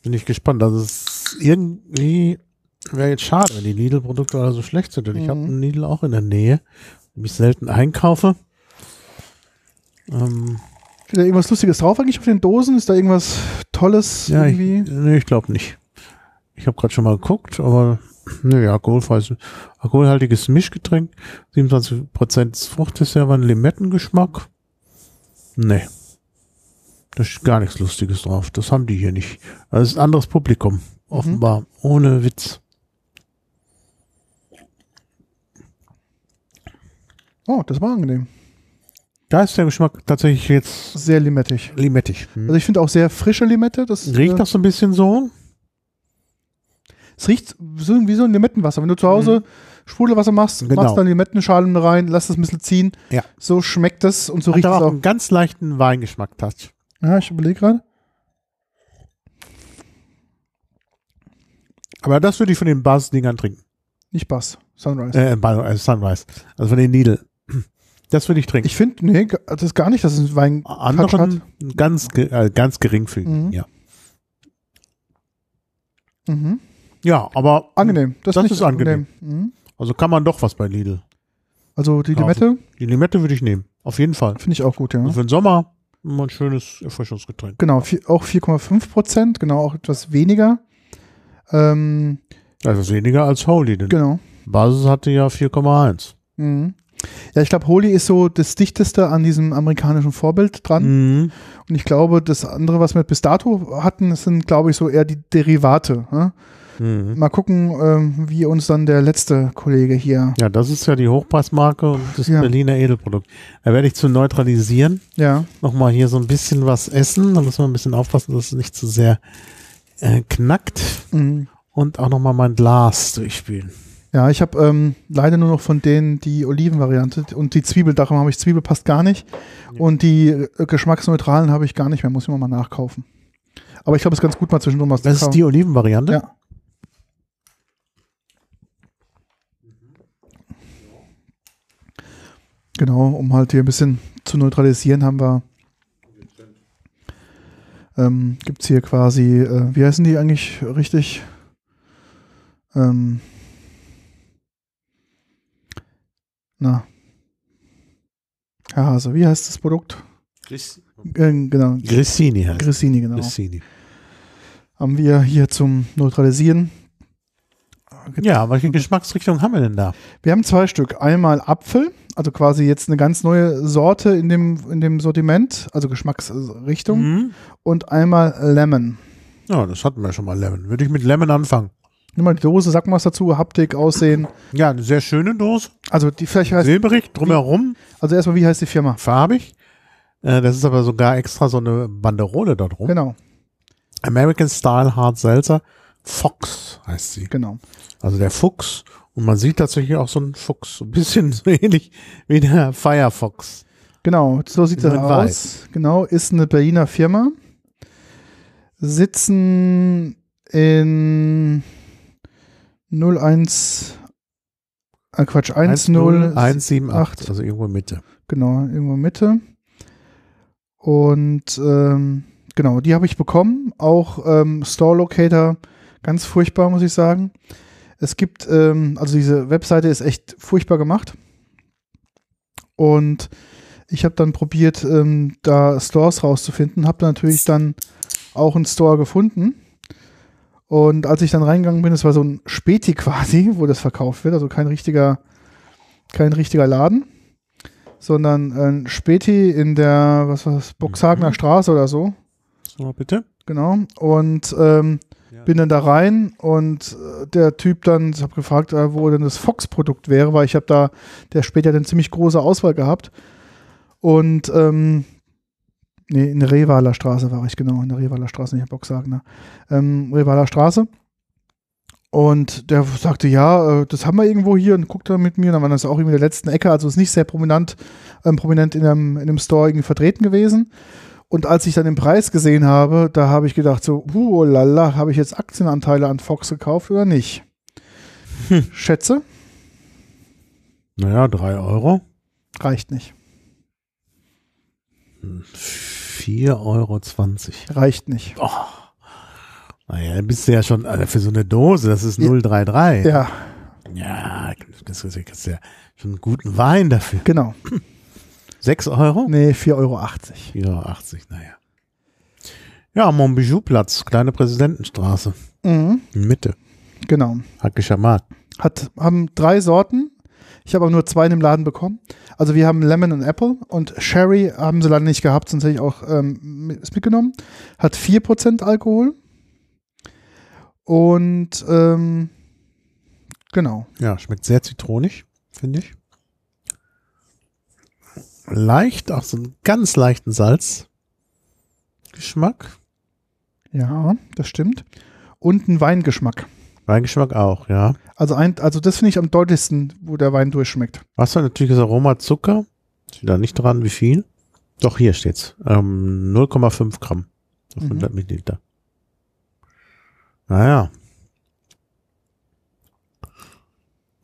Bin ich gespannt. Also es ist irgendwie wäre jetzt schade, wenn die Lidl-Produkte alle so schlecht sind. Und ich Mhm. habe einen Lidl auch in der Nähe, den ich selten einkaufe. Ähm, Steht da irgendwas Lustiges drauf eigentlich auf den Dosen? Ist da irgendwas Tolles Ja, ich, irgendwie? nee, ich glaube nicht. Ich habe gerade schon mal geguckt, aber nee, alkoholfreies, alkoholhaltiges Mischgetränk, 27% Fruchtdessert, Limettengeschmack. Nee. Da ist gar nichts Lustiges drauf. Das haben die hier nicht. Das ist ein anderes Publikum. Offenbar. Ohne Witz. Oh, das war angenehm. Da ist der Geschmack tatsächlich jetzt Sehr limettig. limettig. Hm. Also ich finde auch sehr frische Limette. Das Riecht äh, das so ein bisschen so? Es riecht so, wie so ein Limettenwasser. Wenn du zu Hause Sprudelwasser machst, Mhm. Genau. machst dann Limettenschalen rein, lass das ein bisschen ziehen. Ja. So schmeckt das und so Hat riecht es auch einen ganz leichten Weingeschmack-Touch. Ja, ich überlege gerade. Aber das würde ich von den Buzz-Dingern trinken. Nicht Bass, Sunrise. Äh, äh, Sunrise. Also von den Needle. Das würde ich trinken. Ich finde, nee, das ist gar nicht, dass es Wein Touch Anderen hat. ganz, äh, ganz geringfügig. Mhm. Ja. Mhm. Ja, aber Angenehm. Das, Das ist angenehm. Mhm. Also kann man doch was bei Lidl. Also die Kaufen. Limette Die Limette würde ich nehmen. Auf jeden Fall. finde ich auch gut, ja. Und für den Sommer immer ein schönes Erfrischungsgetränk. Genau, vi- auch 4,5 Prozent, genau, auch etwas weniger. Ähm, Also weniger als Holy, denn genau. Basis hatte ja 4,1. Mhm. Ja, ich glaube, Holy ist so das dichteste an diesem amerikanischen Vorbild dran. Mhm. Und ich glaube, das andere, was wir bis dato hatten, sind, glaube ich, so eher die Derivate. Ne? Mhm. Mal gucken, ähm, wie uns dann der letzte Kollege hier. Ja, das ist ja die Hochpreismarke und das Ja. Berliner Edelprodukt. Da werde ich zu neutralisieren Ja, nochmal hier so ein bisschen was essen. Da müssen wir ein bisschen aufpassen, dass es nicht zu sehr äh, knackt. mhm. Und auch nochmal mein Glas durchspülen. ja ich habe ähm, leider nur noch von denen die Olivenvariante und die Zwiebel, darum habe ich Zwiebel passt gar nicht. Und die äh, geschmacksneutralen habe ich gar nicht mehr, muss ich mal nachkaufen. Aber ich glaube, es ist ganz gut, mal zwischendurch was Das ist die Olivenvariante? Ja. Genau, um halt hier ein bisschen zu neutralisieren, haben wir. Ähm, Gibt es hier quasi, äh, wie heißen die eigentlich richtig? Ähm, na. Herr Hase, wie heißt das Produkt? Äh, genau, Grissini heißt Grissini, genau. Grissini. Haben wir hier zum Neutralisieren Ja, welche Geschmacksrichtung haben wir denn da? Wir haben zwei Stück. Einmal Apfel, also quasi jetzt eine ganz neue Sorte in dem, in dem Sortiment, also Geschmacksrichtung. Mhm. Und einmal Lemon. Ja, das hatten wir schon mal Lemon. Würde ich mit Lemon anfangen. Nimm mal die Dose, sag mal was dazu, Haptik, Aussehen. Ja, eine sehr schöne Dose. Also die vielleicht heißt, Silberig, drumherum, also erstmal, wie heißt die Firma? farbig. Äh, das ist aber sogar extra so eine Banderole da drum. Genau, American Style Hard Seltzer. Fox heißt sie. genau. Also der Fuchs. Und man sieht tatsächlich auch so einen Fuchs. So ein bisschen so ähnlich wie der Firefox. Genau, so sieht das in aus. Genau, ist eine Berliner Firma. Sitzen in 01, äh Quatsch, 10, 178, also irgendwo Mitte. Genau, irgendwo Mitte. Und ähm, genau, die habe ich bekommen. Auch ähm, Store Locator, ganz furchtbar, muss ich sagen. Es gibt, ähm, also diese Webseite ist echt furchtbar gemacht. Und ich habe dann probiert, ähm, da Stores rauszufinden. Habe natürlich dann auch einen Store gefunden. Und als ich dann reingegangen bin, es war so ein Späti quasi, wo das verkauft wird, also kein richtiger, kein richtiger Laden, sondern ein Späti in der, was war das, Boxhagener Mhm. Straße oder so, So, bitte. genau. Und ähm. Bin dann da rein und äh, der Typ dann, ich habe gefragt, äh, wo denn das Fox-Produkt wäre, weil ich habe da, der später eine ziemlich große Auswahl gehabt. Und ähm, nee, in der Revaler Straße war ich, genau, in der Revaler Straße, nicht in Boxhagener. Ähm, Revaler Straße. Und der sagte, ja, äh, das haben wir irgendwo hier und guckte dann mit mir. Und dann war das auch irgendwie in der letzten Ecke, also ist nicht sehr prominent, ähm, prominent in einem, in einem Store irgendwie vertreten gewesen. Und als ich dann den Preis gesehen habe, da habe ich gedacht so, uh, lala, habe ich jetzt Aktienanteile an Fox gekauft oder nicht? Hm. Schätze, Naja, drei Euro. reicht nicht. 4,20 Euro. Reicht nicht. Naja, dann bist du ja schon, also für so eine Dose, das ist Ja. 033. Ja, Ja, das ist ja schon einen guten Wein dafür. genau. 6 Euro? Nee, 4,80 Euro. 4,80 Euro, naja. Ja, Montbijou-Platz, kleine Präsidentenstraße, Mhm, Mitte, genau. Hackischer Markt. Hat, haben drei Sorten. Ich habe aber nur zwei in dem Laden bekommen. Also wir haben Lemon und Apple und Sherry haben sie leider nicht gehabt, sonst hätte ich auch ähm, mitgenommen. Hat 4% Alkohol. Und ähm, genau. Ja, schmeckt sehr zitronig, finde ich. Leicht, auch so einen ganz leichten Salzgeschmack. Ja, das stimmt. Und ein Weingeschmack. Weingeschmack auch, ja. Also, ein, also das finde ich am deutlichsten, wo der Wein durchschmeckt. Was war natürlich das Aroma Zucker? Steht da nicht dran, wie viel? Doch, hier steht's. Ähm, 0,5 Gramm auf Mhm. 100 Milliliter. Naja.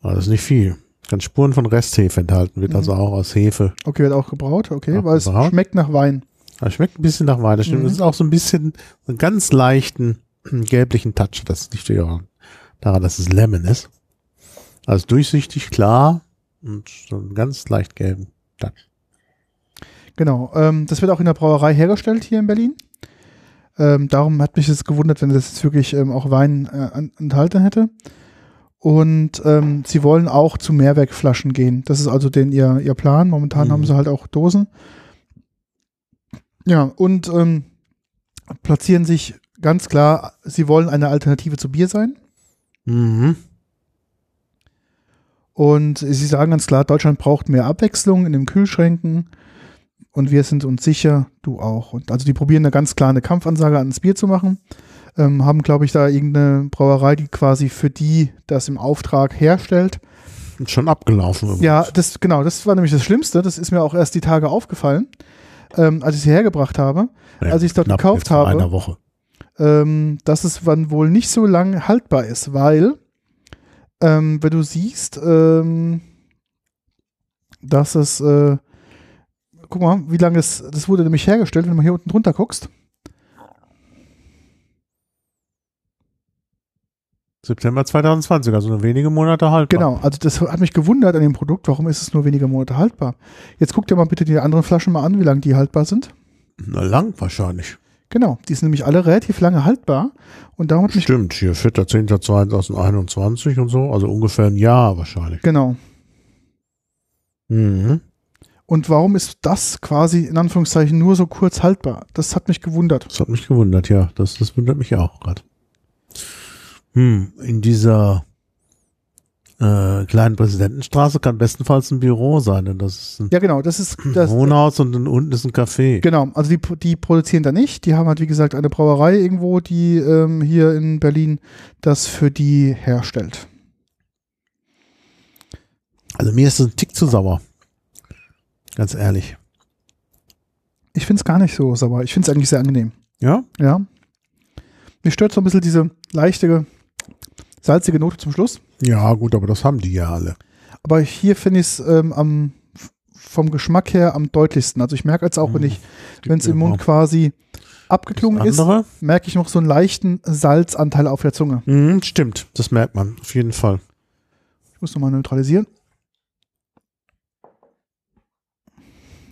Aber das ist nicht viel. Kann Spuren von Resthefe enthalten, wird Mhm. also auch aus Hefe. Okay, wird auch gebraut, okay, Auch weil es gebraut. schmeckt nach Wein. Aber schmeckt ein bisschen nach Wein. Das stimmt. Mhm. Das ist auch so ein bisschen einen ganz leichten gelblichen Touch. Das liegt ja auch daran, dass es Lemon ist. Also durchsichtig, klar und so einen ganz leicht gelben Touch. Genau. Ähm, das wird auch in der Brauerei hergestellt hier in Berlin. Ähm, darum hat mich es gewundert, wenn das jetzt wirklich ähm, auch Wein äh, enthalten hätte. Und ähm, sie wollen auch zu Mehrwegflaschen gehen. Das ist also den ihr, ihr Plan. Momentan Mhm. haben sie halt auch Dosen. Ja, und ähm, platzieren sich ganz klar, sie wollen eine Alternative zu Bier sein. Mhm. Und sie sagen ganz klar, Deutschland braucht mehr Abwechslung in den Kühlschränken. Und wir sind uns sicher, du auch. Und also die probieren eine ganz klar eine Kampfansage ans Bier zu machen. Ähm, haben, glaube ich, da irgendeine Brauerei, die quasi für die das im Auftrag herstellt. Ist Schon abgelaufen. übrigens. Ja, das genau, das war nämlich das Schlimmste. Das ist mir auch erst die Tage aufgefallen, ähm, als ich sie hergebracht habe, Ja, als ich es dort gekauft habe. einer Woche. ähm, dass es wann wohl nicht so lang haltbar ist, weil, ähm, wenn du siehst, ähm, dass es, äh, guck mal, wie lange es, das wurde nämlich hergestellt, wenn du mal hier unten drunter guckst. September 2020, also nur wenige Monate haltbar. Genau, also das hat mich gewundert an dem Produkt, warum ist es nur wenige Monate haltbar? Jetzt guck dir mal bitte die anderen Flaschen mal an, wie lange die haltbar sind. Na, lang wahrscheinlich. Genau, die sind nämlich alle relativ lange haltbar und darum hat mich, Stimmt, hier 4.10.2021 und so, also ungefähr ein Jahr wahrscheinlich. genau. Mhm. Und warum ist das quasi in Anführungszeichen nur so kurz haltbar? Das hat mich gewundert. Das hat mich gewundert, ja. Das, das wundert mich auch gerade. Hm, in dieser äh, kleinen Präsidentenstraße kann bestenfalls ein Büro sein, denn das ist ein Ja, genau, das ist das. Wohnhaus und dann unten ist ein Café. Genau, also die, die produzieren da nicht. Die haben halt, wie gesagt, eine Brauerei irgendwo, die ähm, hier in Berlin das für die herstellt. Also mir ist es ein Tick zu sauer. Ganz ehrlich. Ich finde es gar nicht so sauer. Ich finde es eigentlich sehr angenehm. Ja? Ja. Mich stört so ein bisschen diese leichte, salzige Note zum Schluss. Ja, gut, aber das haben die ja alle. Aber hier finde ich es ähm, am, vom Geschmack her am deutlichsten. Also ich merke jetzt auch, wenn ich, wenn es im Mund quasi abgeklungen ist, merke ich noch so einen leichten Salzanteil auf der Zunge. Mhm, stimmt, das merkt man, auf jeden Fall. Ich muss nochmal neutralisieren.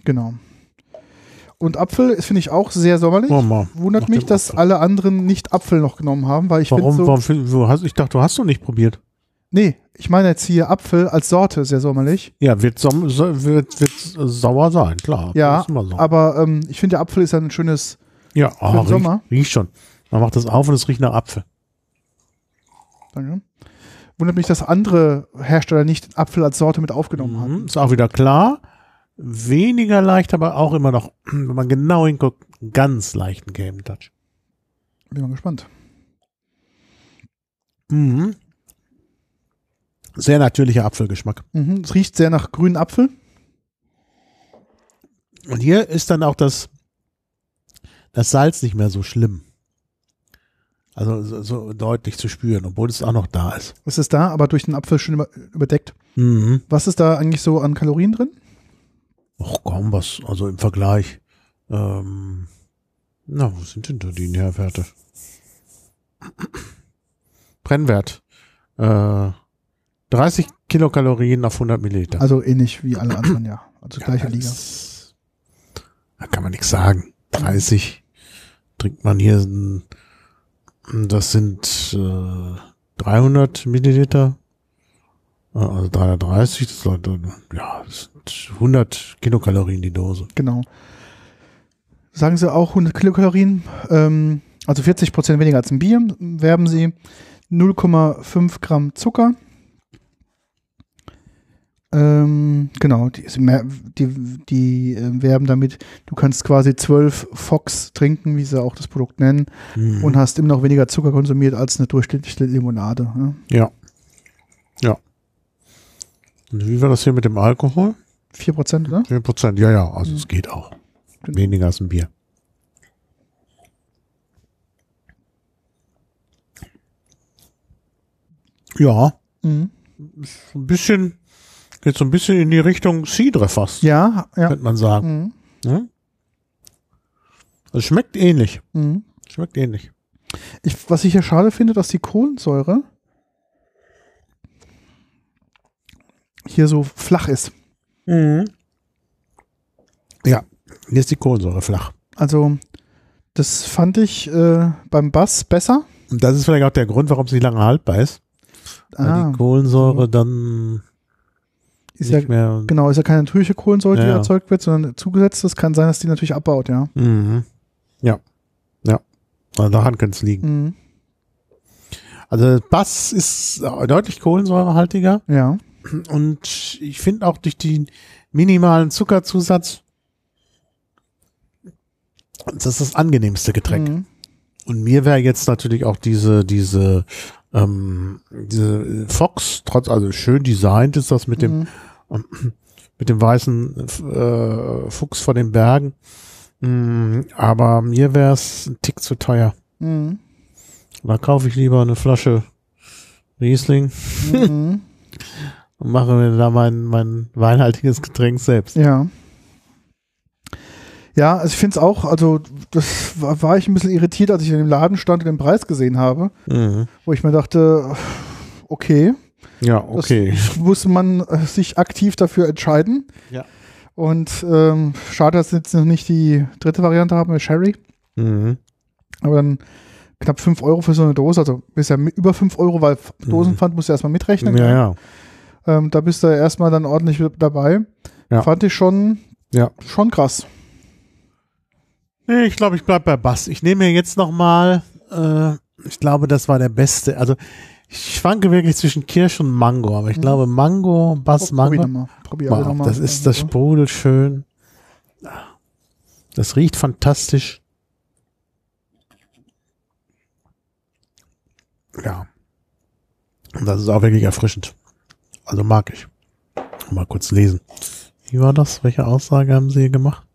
Genau. Und Apfel finde ich, auch sehr sommerlich. Oh. Wundert mich, dass Apfel. alle anderen nicht Apfel noch genommen haben, weil ich finde Warum, so. warum, wo hast, ich dachte, du hast doch nicht probiert. Nee, ich meine jetzt hier Apfel als Sorte sehr sommerlich. Ja, wird, so- wird, wird sauer sein, klar. Ja, aber ähm, ich finde, der Apfel ist ein schönes. ja, den ah, Sommer. riecht, riecht schon. Man macht das auf und es riecht nach Apfel. Danke. Wundert mich, dass andere Hersteller nicht Apfel als Sorte mit aufgenommen Mhm, haben. Ist auch wieder klar. Weniger leicht, aber auch immer noch, wenn man genau hinguckt, ganz leichten Game Touch. Bin mal gespannt. Mhm. Sehr natürlicher Apfelgeschmack. Mhm. Es riecht sehr nach grünen Apfel. Und hier ist dann auch das, das Salz nicht mehr so schlimm. Also so, so deutlich zu spüren, obwohl es auch noch da ist. Es ist da, aber durch den Apfel schön über, überdeckt. Mhm. Was ist da eigentlich so an Kalorien drin? Ach komm, was, also im Vergleich. Ähm, na, wo sind denn da die Nährwerte? Brennwert. Äh, 30 Kilokalorien auf 100 Milliliter. Also ähnlich wie alle anderen, ja. Also gleiche Ja, Liga. das- Da kann man nichts sagen. 30 trinkt man hier, das sind äh, 300 Milliliter. Äh, Also 330, das sollte, ja, das sind 100 Kilokalorien die Dose. Genau. Sagen sie auch 100 Kilokalorien, ähm, also 40 Prozent weniger als ein Bier, werben sie 0,5 Gramm Zucker. Ähm, genau, die, die, die äh, werben damit, du kannst quasi 12 Fox trinken, wie sie auch das Produkt nennen, Mhm. und hast immer noch weniger Zucker konsumiert als eine durchschnittliche Limonade. Ne? Ja. Ja. Und wie war das hier mit dem Alkohol? 4 Prozent, ne? 4 Prozent, ja, ja, also es geht auch. Genau. Weniger als ein Bier. Ja, Mhm. ein bisschen, geht so ein bisschen in die Richtung Cidre fast, Ja, ja. könnte man sagen. Mhm. Hm? Also schmeckt ähnlich. Mhm. Schmeckt ähnlich. Ich, was ich ja schade finde, dass die Kohlensäure hier so flach ist. Ja, hier ist die Kohlensäure flach. Also, das fand ich äh, beim Bass besser. Und das ist vielleicht auch der Grund, warum es nicht lange haltbar ist. weil Ah, die Kohlensäure dann ist ja, nicht mehr. genau, ist ja keine natürliche Kohlensäure, die Ja, erzeugt wird, sondern zugesetzt. Das kann sein, dass die natürlich abbaut, ja. Mhm. Ja. Ja. Also daran könnte es liegen. Mhm. Also Bass ist deutlich kohlensäurehaltiger Ja. Und ich finde auch durch den minimalen Zuckerzusatz das ist das angenehmste Getränk. Mhm. Und mir wäre jetzt natürlich auch diese, diese, ähm, diese Fox, trotz, also schön designt ist das mit dem, Mhm. mit dem weißen äh, Fuchs vor den Bergen. Mm, aber mir wäre es ein Tick zu teuer. Mhm. Da kaufe ich lieber eine Flasche Riesling Mhm. und mache mir da mein, mein weinhaltiges Getränk selbst. Ja. Ja, also ich finde es auch, also das war, war ich ein bisschen irritiert, als ich in dem Laden stand und den Preis gesehen habe, Mhm. wo ich mir dachte, okay, Ja, das okay. muss man äh, sich aktiv dafür entscheiden. Ja. Und ähm, schade, dass sie jetzt noch nicht die dritte Variante haben mit Sherry, Mhm. aber dann knapp 5 Euro für so eine Dose, also ist ja über 5 Euro, weil Dosenpfand musst du erstmal mitrechnen. Ja, ja. Ähm, da bist du erstmal dann ordentlich dabei. Ja. Fand ich schon, Ja. schon krass. Nee, ich glaube, ich bleib bei Bass. Ich nehme mir jetzt noch mal, äh, ich glaube, das war der beste. Also ich schwanke wirklich zwischen Kirsch und Mango, aber ich Mhm. glaube Mango, Bass Probier Mango. mal. Probier Mal noch auf. mal. Das ist, das sprudelt schön. Das riecht fantastisch. Ja. Und das ist auch wirklich erfrischend. Also mag ich. Mal kurz lesen. Wie war das? Welche Aussage haben Sie hier gemacht?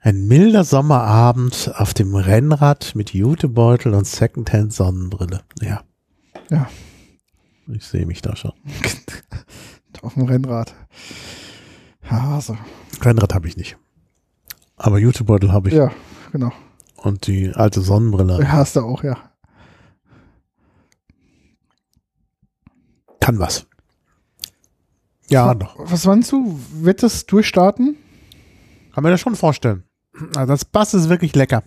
Ein milder Sommerabend auf dem Rennrad mit Jutebeutel und Secondhand Sonnenbrille. Ja. Ja. Ich sehe mich da schon. Auf dem Rennrad. Also. Rennrad habe ich nicht. Aber Jutebeutel habe ich. Ja, genau. Und die alte Sonnenbrille. Ja, hast du auch, ja. Kann was. Ja, doch. Was meinst du? Wird das durchstarten? Kann mir das schon vorstellen. Also das Bass ist wirklich lecker.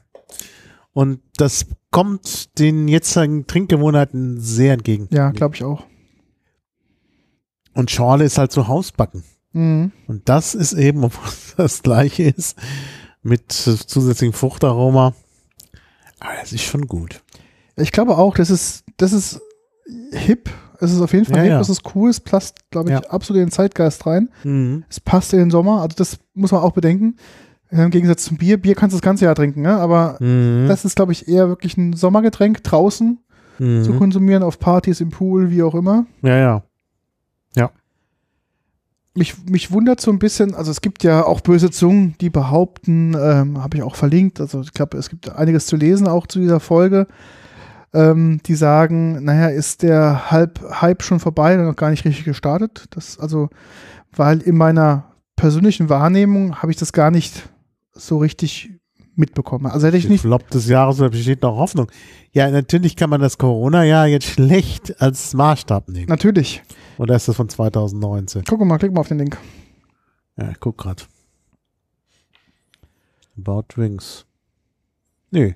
Und das kommt den jetzigen Trinkgewohnheiten sehr entgegen. Ja, glaube ich auch. Und Schorle ist halt so Hausbacken. Mhm. Und das ist eben, obwohl das gleiche ist, mit zusätzlichem Fruchtaroma. Aber das ist schon gut. Ich glaube auch, das ist, das ist hip. Es ist auf jeden Fall Ja, hip, ja. es ist cool, es passt, glaube ich, Ja. absolut in den Zeitgeist rein. Mhm. Es passt in den Sommer, also das muss man auch bedenken. Im Gegensatz zum Bier, Bier kannst du das ganze Jahr trinken, ne? aber Mhm. das ist, glaube ich, eher wirklich ein Sommergetränk draußen Mhm. zu konsumieren, auf Partys, im Pool, wie auch immer. Ja, ja. mich, mich wundert so ein bisschen, also es gibt ja auch böse Zungen, die behaupten, ähm, habe ich auch verlinkt, also ich glaube, es gibt einiges zu lesen auch zu dieser Folge, ähm, die sagen, naja, ist der Halb Hype schon vorbei oder noch gar nicht richtig gestartet? Das, also, weil in meiner persönlichen Wahrnehmung habe ich das gar nicht so richtig mitbekommen. Also hätte ich nicht, Flop des Jahres da besteht noch Hoffnung. Ja, natürlich kann man das Corona-Jahr jetzt schlecht als Maßstab nehmen. natürlich. Oder ist das von 2019? Guck mal, klick mal auf den Link. Ja, ich guck grad. About Drinks. Nee.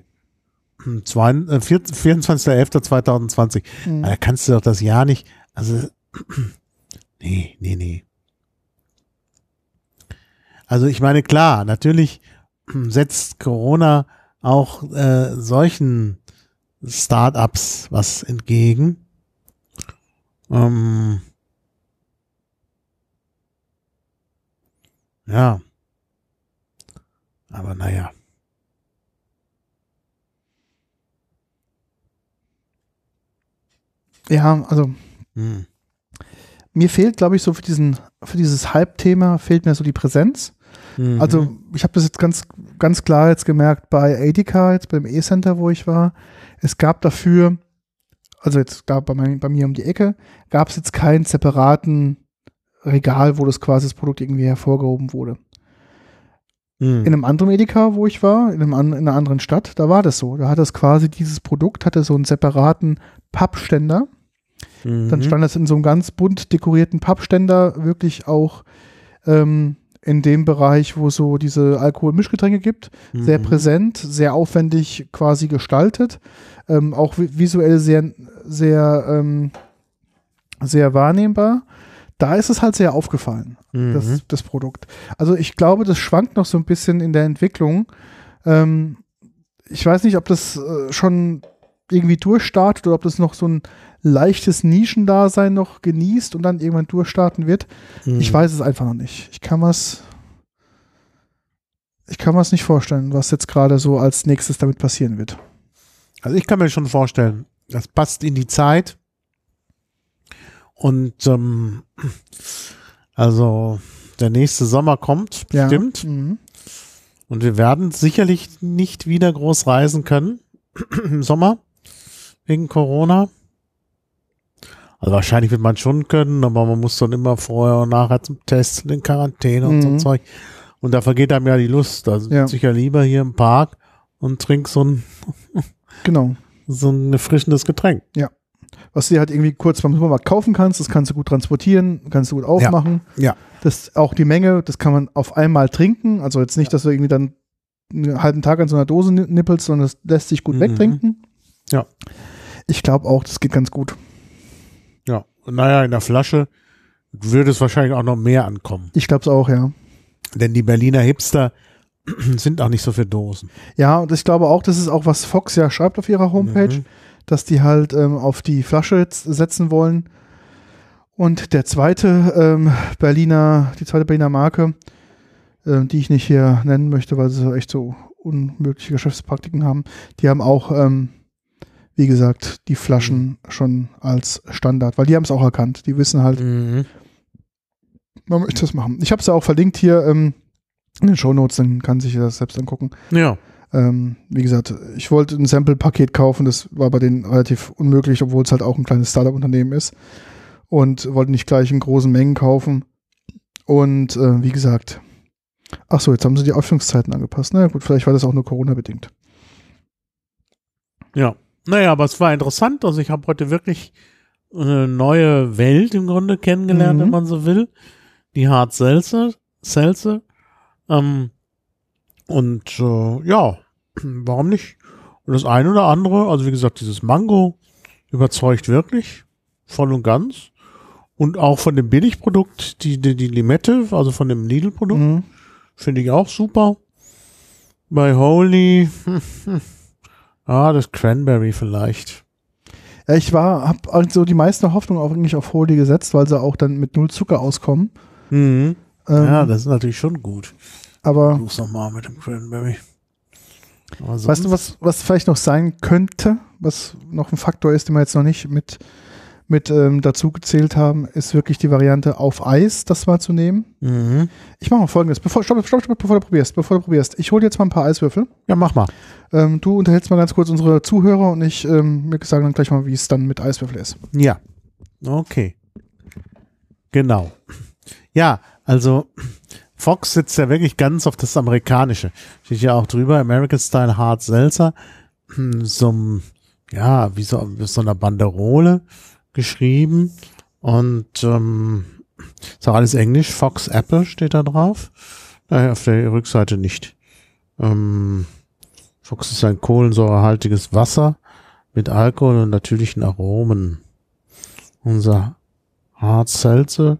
Hm, zwei- äh, vier- 24.11.2020. Hm. Da kannst du doch das Jahr nicht. Also. Nee, nee, nee. Also ich meine, klar, natürlich setzt Corona auch äh, solchen Startups was entgegen. Ähm, ja. Aber naja. Ja, also Hm. mir fehlt, glaube ich, so für diesen, für dieses Hype-Thema fehlt mir so die Präsenz. Mhm. Also ich habe das jetzt ganz, ganz klar jetzt gemerkt bei Adika, jetzt beim E-Center, wo ich war. Es gab dafür, also jetzt da bei, mein, bei mir um die Ecke, gab es jetzt keinen separaten Regal, wo das quasi das Produkt irgendwie hervorgehoben wurde. Mhm. In einem anderen Edeka, wo ich war, in, einem, in einer anderen Stadt, da war das so. Da hat es quasi dieses Produkt, hatte so einen separaten Pappständer. Dann Mhm. stand es in so einem ganz bunt dekorierten Pappständer wirklich auch ähm, in dem Bereich, wo so diese Alkoholmischgetränke gibt. Sehr Mhm. präsent, sehr aufwendig quasi gestaltet. Ähm, auch vi- visuell sehr, sehr, ähm, sehr wahrnehmbar. Da ist es halt sehr aufgefallen, Mhm. das, das Produkt. Also ich glaube, das schwankt noch so ein bisschen in der Entwicklung. Ähm, ich weiß nicht, ob das äh, schon irgendwie durchstartet oder ob das noch so ein leichtes Nischendasein noch genießt und dann irgendwann durchstarten wird. Mhm. Ich weiß es einfach noch nicht. Ich kann was. Ich kann mir es nicht vorstellen, was jetzt gerade so als nächstes damit passieren wird. Also ich kann mir schon vorstellen, das passt in die Zeit. Und ähm, also der nächste Sommer kommt bestimmt. Ja. Mhm. Und wir werden sicherlich nicht wieder groß reisen können im Sommer wegen Corona. Also wahrscheinlich wird man schon können, aber man muss dann immer vorher und nachher zum Test und in Quarantäne und so Mhm. ein Zeug. Und da vergeht einem ja die Lust. Da Ja. ja lieber hier im Park und trink so ein, Genau. so ein erfrischendes Getränk. Was du halt irgendwie kurz beim Supermarkt kaufen kannst, das kannst du gut transportieren, kannst du gut aufmachen. Ja. Das auch die Menge, das kann man auf einmal trinken. Also jetzt nicht, dass du irgendwie dann einen halben Tag an so einer Dose ni- nippelst, sondern das lässt sich gut Mhm. wegtrinken. Ja. Ich glaube auch, das geht ganz gut. Ja. Naja, in der Flasche würde es wahrscheinlich auch noch mehr ankommen. Ich glaube es auch, ja. Denn die Berliner Hipster sind auch nicht so für Dosen. Ja, und ich glaube auch, das ist auch, was Fox ja schreibt auf ihrer Homepage, Mhm. dass die halt ähm, auf die Flasche setzen wollen. Und der zweite ähm, Berliner, die zweite Berliner Marke, ähm, die ich nicht hier nennen möchte, weil sie so echt so unmögliche Geschäftspraktiken haben, die haben auch, ähm, wie gesagt, die Flaschen schon als Standard, weil die haben es auch erkannt. Die wissen halt, Mhm. man möchte das machen. Ich habe es ja auch verlinkt hier ähm, in den Shownotes, dann kann sich das selbst angucken. Ja. Ähm, wie gesagt, ich wollte ein Sample-Paket kaufen, das war bei denen relativ unmöglich, obwohl es halt auch ein kleines Startup-Unternehmen ist. Und wollte nicht gleich in großen Mengen kaufen. Und äh, wie gesagt, ach so, jetzt haben sie die Öffnungszeiten angepasst. Na gut, vielleicht war das auch nur Corona-bedingt. Ja. Naja, aber es war interessant. Also ich habe heute wirklich eine neue Welt im Grunde kennengelernt, Mhm. wenn man so will. Die Hard Seltzer. Seltzer. Ähm, und äh, ja, warum nicht? Und das eine oder andere, also wie gesagt, dieses Mango überzeugt wirklich voll und ganz. Und auch von dem Billigprodukt, die, die, die Limette, also von dem Lidl-Produkt, Mhm. Finde ich auch super. Bei Holy, ah, das Cranberry vielleicht. Ich war, habe also die meiste Hoffnung auch eigentlich auf Holy gesetzt, weil sie auch dann mit null Zucker auskommen. Mhm. Ähm, ja, das ist natürlich schon gut. aber Versuch's nochmal mit dem Cranberry. Weißt du, was, was vielleicht noch sein könnte, was noch ein Faktor ist, den wir jetzt noch nicht mit, mit ähm, dazu gezählt haben, ist wirklich die Variante auf Eis, das mal zu nehmen. Mhm. Ich mache mal folgendes, bevor, stopp, stopp, stopp, bevor du probierst, bevor du probierst. Ich hole jetzt mal ein paar Eiswürfel. Ja, mach mal. Ähm, du unterhältst mal ganz kurz unsere Zuhörer und ich ähm, wir sagen dann gleich mal, wie es dann mit Eiswürfel ist. Ja. Okay. Genau. Ja, also Fox sitzt ja wirklich ganz auf das Amerikanische. Steht ja auch drüber, American Style Hard Seltzer. Hm, So, ein- ja, wie so, so einer Banderole geschrieben. Und ähm, ist auch alles Englisch. Fox Apple steht da drauf. Naja, auf der Rückseite nicht. Ähm, Fox ist ein kohlensäurehaltiges Wasser mit Alkohol und natürlichen Aromen. Unser Hard Seltzer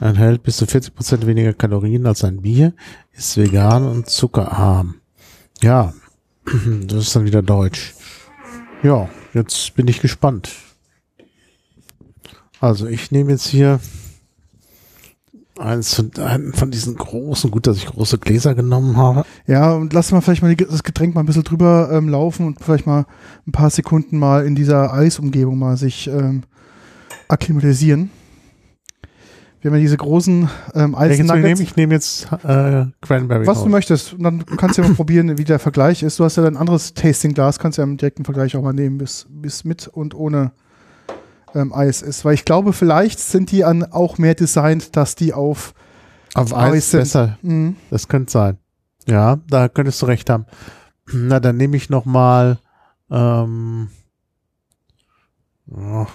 enthält bis zu 40% weniger Kalorien als ein Bier, ist vegan und zuckerarm. Ja, das ist dann wieder deutsch. Ja, jetzt bin ich gespannt. Also ich nehme jetzt hier eins von, einen von diesen großen, gut, dass ich große Gläser genommen habe. Ja, und lass mal vielleicht mal das Getränk mal ein bisschen drüber ähm, laufen und vielleicht mal ein paar Sekunden mal in dieser Eisumgebung mal sich ähm, akklimatisieren. Wir haben ja diese großen ähm? Eisnuggets. Ich nehme jetzt äh, Cranberry. Was du raus. möchtest. Und dann kannst du ja mal probieren, wie der Vergleich ist. Du hast ja ein anderes Tastingglas, kannst ja im direkten Vergleich auch mal nehmen, bis, bis mit und ohne ähm, Eis ist. Weil ich glaube, vielleicht sind die an auch mehr designt, dass die auf Auf Eis sind. besser. mh, Das könnte sein. Ja, da könntest du recht haben. Na, dann nehme ich noch mal ähm, oh,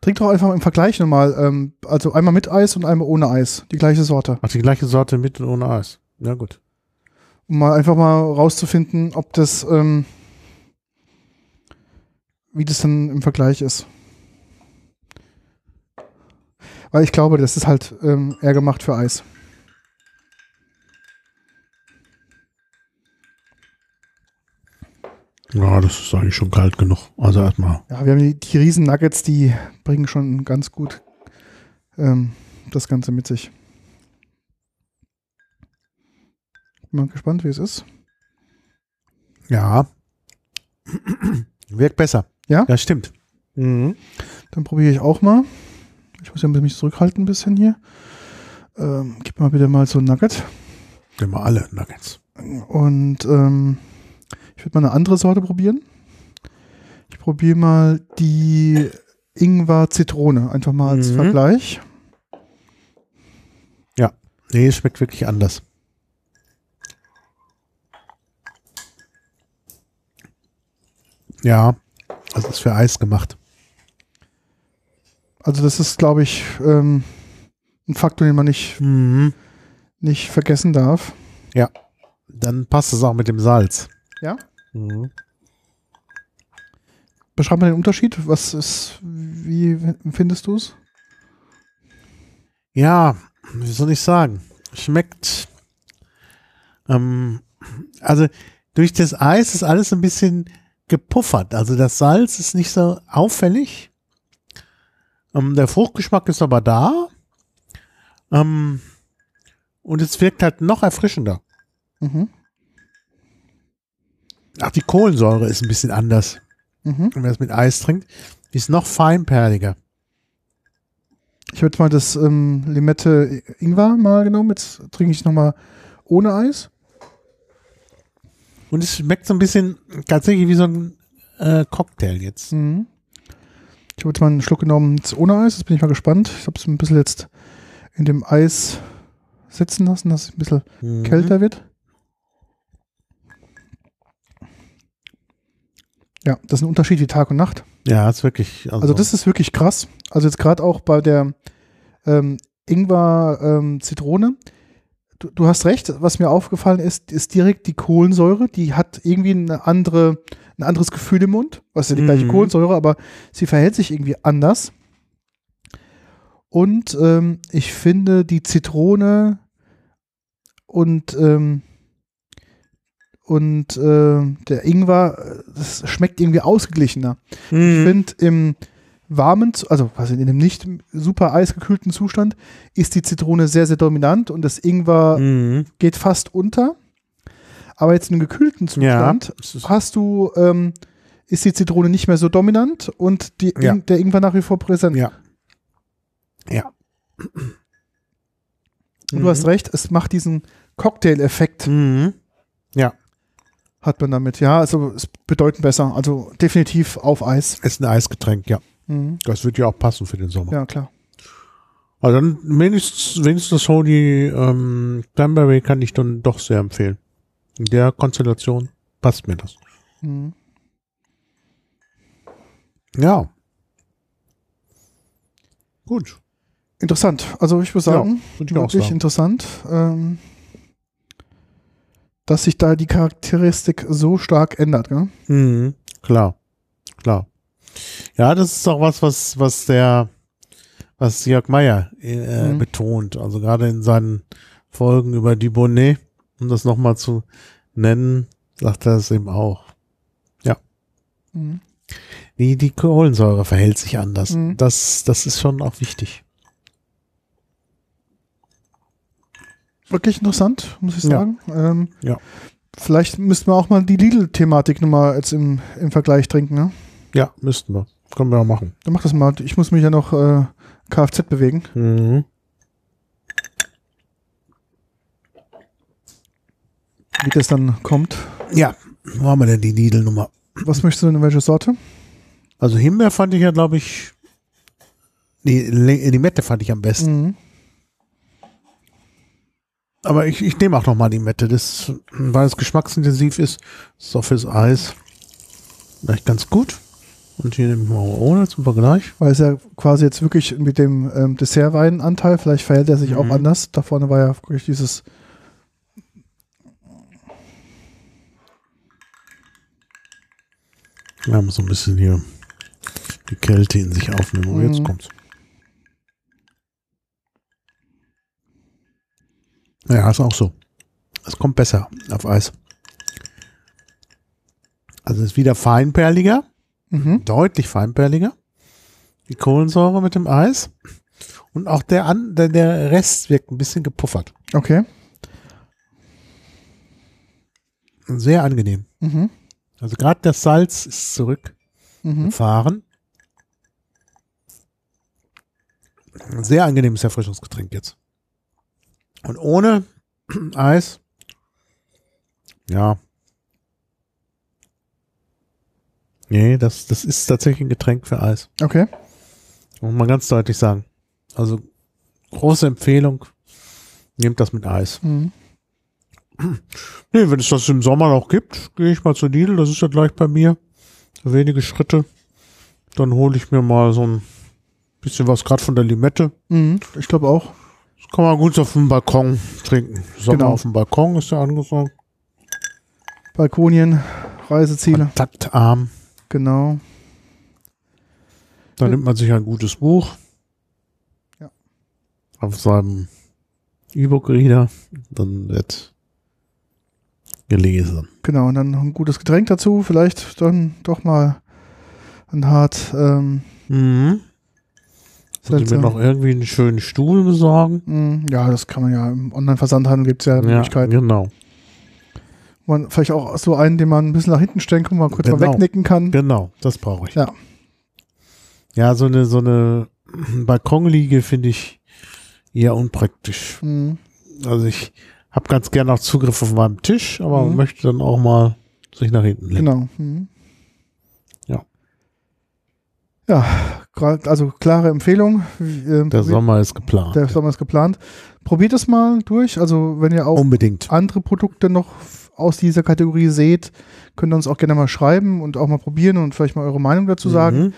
Trink doch einfach im Vergleich nochmal. Ähm, also einmal mit Eis und einmal ohne Eis. Die gleiche Sorte. ach, die gleiche Sorte mit und ohne Eis. Ja, gut. Um mal einfach mal rauszufinden, ob das, ähm, wie das dann im Vergleich ist. Weil ich glaube, das ist halt ähm, eher gemacht für Eis. Ja, das ist eigentlich schon kalt genug. Also erstmal. Ja, wir haben die, die riesen Nuggets, die bringen schon ganz gut ähm, das Ganze mit sich. Bin mal gespannt, wie es ist. Ja. Wirkt besser. Ja? Ja, stimmt. Mhm. Dann probiere ich auch mal. Ich muss ja mich zurückhalten ein bisschen hier. Ähm, gib mal bitte mal so ein Nugget. Nehmen wir alle Nuggets. Und ähm, ich würde mal eine andere Sorte probieren. Ich probiere mal die Ingwer-Zitrone, einfach mal als Mhm. Vergleich. Nee, es schmeckt wirklich anders. Ja, das ist für Eis gemacht. Also das ist, glaube ich, ähm, ein Faktor, den man nicht, Mhm. nicht vergessen darf. Dann passt es auch mit dem Salz. Ja? Mhm. Beschreib mal den Unterschied. Was ist, wie findest du es? Ja, wie soll ich sagen? Schmeckt. Ähm, also durch das Eis ist alles ein bisschen gepuffert. Also das Salz ist nicht so auffällig. Ähm, der Fruchtgeschmack ist aber da. Ähm, und es wirkt halt noch erfrischender. Mhm. Ach, die Kohlensäure ist ein bisschen anders. Mhm. Wenn man das mit Eis trinkt, die ist noch feinperliger. Ich würde mal das ähm, Limette Ingwer mal genommen. Jetzt trinke ich nochmal ohne Eis. Und es schmeckt so ein bisschen tatsächlich wie so ein äh, Cocktail jetzt. Mhm. Ich habe jetzt mal einen Schluck genommen ohne Eis. Jetzt bin ich mal gespannt. Ich habe es ein bisschen jetzt in dem Eis sitzen lassen, dass es ein bisschen Mhm. kälter wird. Ja, das ist ein Unterschied wie Tag und Nacht. Ja, ist wirklich. Also, Also das ist wirklich krass. Also jetzt gerade auch bei der ähm, Ingwer-Zitrone. Du, du hast recht, was mir aufgefallen ist, ist direkt die Kohlensäure. Die hat irgendwie eine andere, ein anderes Gefühl im Mund. Was ist ja die gleiche Mhm. Kohlensäure, aber sie verhält sich irgendwie anders. Und ähm, ich finde die Zitrone und ähm, und äh, der Ingwer, das schmeckt irgendwie ausgeglichener. Ich Mhm. finde im warmen, also was in einem nicht super eisgekühlten Zustand, ist die Zitrone sehr, sehr dominant und das Ingwer Mhm. geht fast unter. Aber jetzt in einem gekühlten Ja. Zustand ist- hast du, ähm, ist die Zitrone nicht mehr so dominant und die, Ja. der Ingwer nach wie vor präsent. Ja. Ja. Und du hast recht, es macht diesen Cocktail-Effekt, Mhm. Ja, hat man damit. Ja, also es bedeutend besser. Also definitiv auf Eis. ist ein Eisgetränk, ja. Mhm. Das wird ja auch passen für den Sommer. Ja, klar. Also dann wenigstens, wenigstens so die ähm, Cranberry kann ich dann doch sehr empfehlen. In der Konstellation passt mir das. Mhm. Ja. Gut. Interessant. Also ich würde sagen, Würde ich wirklich sagen. interessant, ähm, dass sich da die Charakteristik so stark ändert. Gell? Mhm. Klar. Klar. Ja, das ist auch was, was, was der, was Jörg Meyer äh, Mhm. betont. Also gerade in seinen Folgen über Dubonnet, um das nochmal zu nennen, sagt er es eben auch. Mhm. Die, die Kohlensäure verhält sich anders. Mhm. Das, das ist schon auch wichtig. Wirklich interessant, muss ich Ja. sagen. Ähm, Ja. Vielleicht müssten wir auch mal die Lidl-Thematik nochmal jetzt im, im Vergleich trinken. Ne? Ja, müssten wir. Können wir auch machen. Dann mach das mal. Ich muss mich ja noch äh, Kfz bewegen. Mhm. Wie das dann kommt. Ja, wo haben wir denn die Lidl-Nummer? Was möchtest du denn? Welche Sorte? Also Himbeer fand ich ja, glaube ich, die Limette fand ich am besten. Mhm. Aber ich, ich nehme auch noch mal die Mette, das, weil es geschmacksintensiv ist, ist auch fürs Eis vielleicht ganz gut. Und hier nehme ich mal ohne zum Vergleich. Weil es ja quasi jetzt wirklich mit dem ähm, Dessertweinanteil, vielleicht verhält er sich auch Mhm. anders. Da vorne war ja wirklich dieses. Wir haben so ein bisschen hier die Kälte in sich aufnehmen. Jetzt Mhm. kommt's. Ja, ist auch so. Es kommt besser auf Eis. Also ist wieder feinperliger, Mhm. deutlich feinperliger. Die Kohlensäure mit dem Eis. Und auch der, an, der, der Rest wirkt ein bisschen gepuffert. Okay. Sehr angenehm. Mhm. Also gerade das Salz ist zurückgefahren. Mhm. Ein sehr angenehmes Erfrischungsgetränk jetzt. Und ohne Eis, ja. Nee, das, das ist tatsächlich ein Getränk für Eis. Okay. Muss man ganz deutlich sagen. Also große Empfehlung. Nehmt das mit Eis. Mhm. Nee, wenn es das im Sommer noch gibt, gehe ich mal zu Lidl, das ist ja gleich bei mir. Wenige Schritte. Dann hole ich mir mal so ein bisschen was gerade von der Limette. Mhm. Ich glaube auch. Das kann man gut auf dem Balkon trinken. Sommer Genau. auf dem Balkon ist ja angesagt. Balkonien, Reiseziele. Taktarm. Genau. Dann nimmt man sich ein gutes Buch. Ja. Auf seinem E-Book-Reader. Dann wird gelesen. Genau. Und dann noch ein gutes Getränk dazu. Vielleicht dann doch mal ein hart. Ähm, Mhm. Sollte mir noch irgendwie einen schönen Stuhl besorgen. mh, ja, das kann man ja im Online-Versandhandel gibt es ja, Ja, Möglichkeiten. genau. Man, vielleicht auch so einen, den man ein bisschen nach hinten stellen kann, wo man kurz mal Genau. wegnicken kann. Genau, das brauche ich. Ja. Ja, so eine, so eine Balkonliege finde ich eher unpraktisch. Mhm. Also ich habe ganz gerne auch Zugriff auf meinem Tisch, aber Mhm. möchte dann auch mal sich nach hinten legen. Genau. Mhm. Ja. Ja, also klare Empfehlung. Ähm, Der Sommer ist geplant. der Sommer ist geplant. Probiert es mal durch. Also wenn ihr auch Unbedingt. andere Produkte noch aus dieser Kategorie seht, könnt ihr uns auch gerne mal schreiben und auch mal probieren und vielleicht mal eure Meinung dazu sagen. Mhm.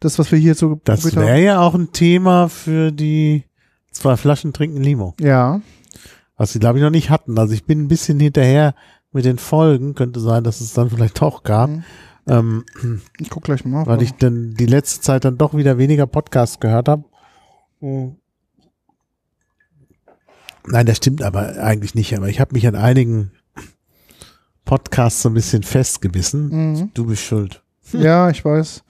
Das, was wir hier so Das wäre ja auch ein Thema für die zwei Flaschen trinken Limo, Ja, was sie glaube ich noch nicht hatten. Also ich bin ein bisschen hinterher mit den Folgen. Könnte sein, dass es dann vielleicht doch gab. Mhm. Ähm, ich guck gleich mal. weil ich dann die letzte Zeit dann doch wieder weniger Podcasts gehört habe. Nein, das stimmt aber eigentlich nicht. Aber ich habe mich an einigen Podcasts so ein bisschen festgebissen. Mhm. Du bist schuld. Ja, ich weiß.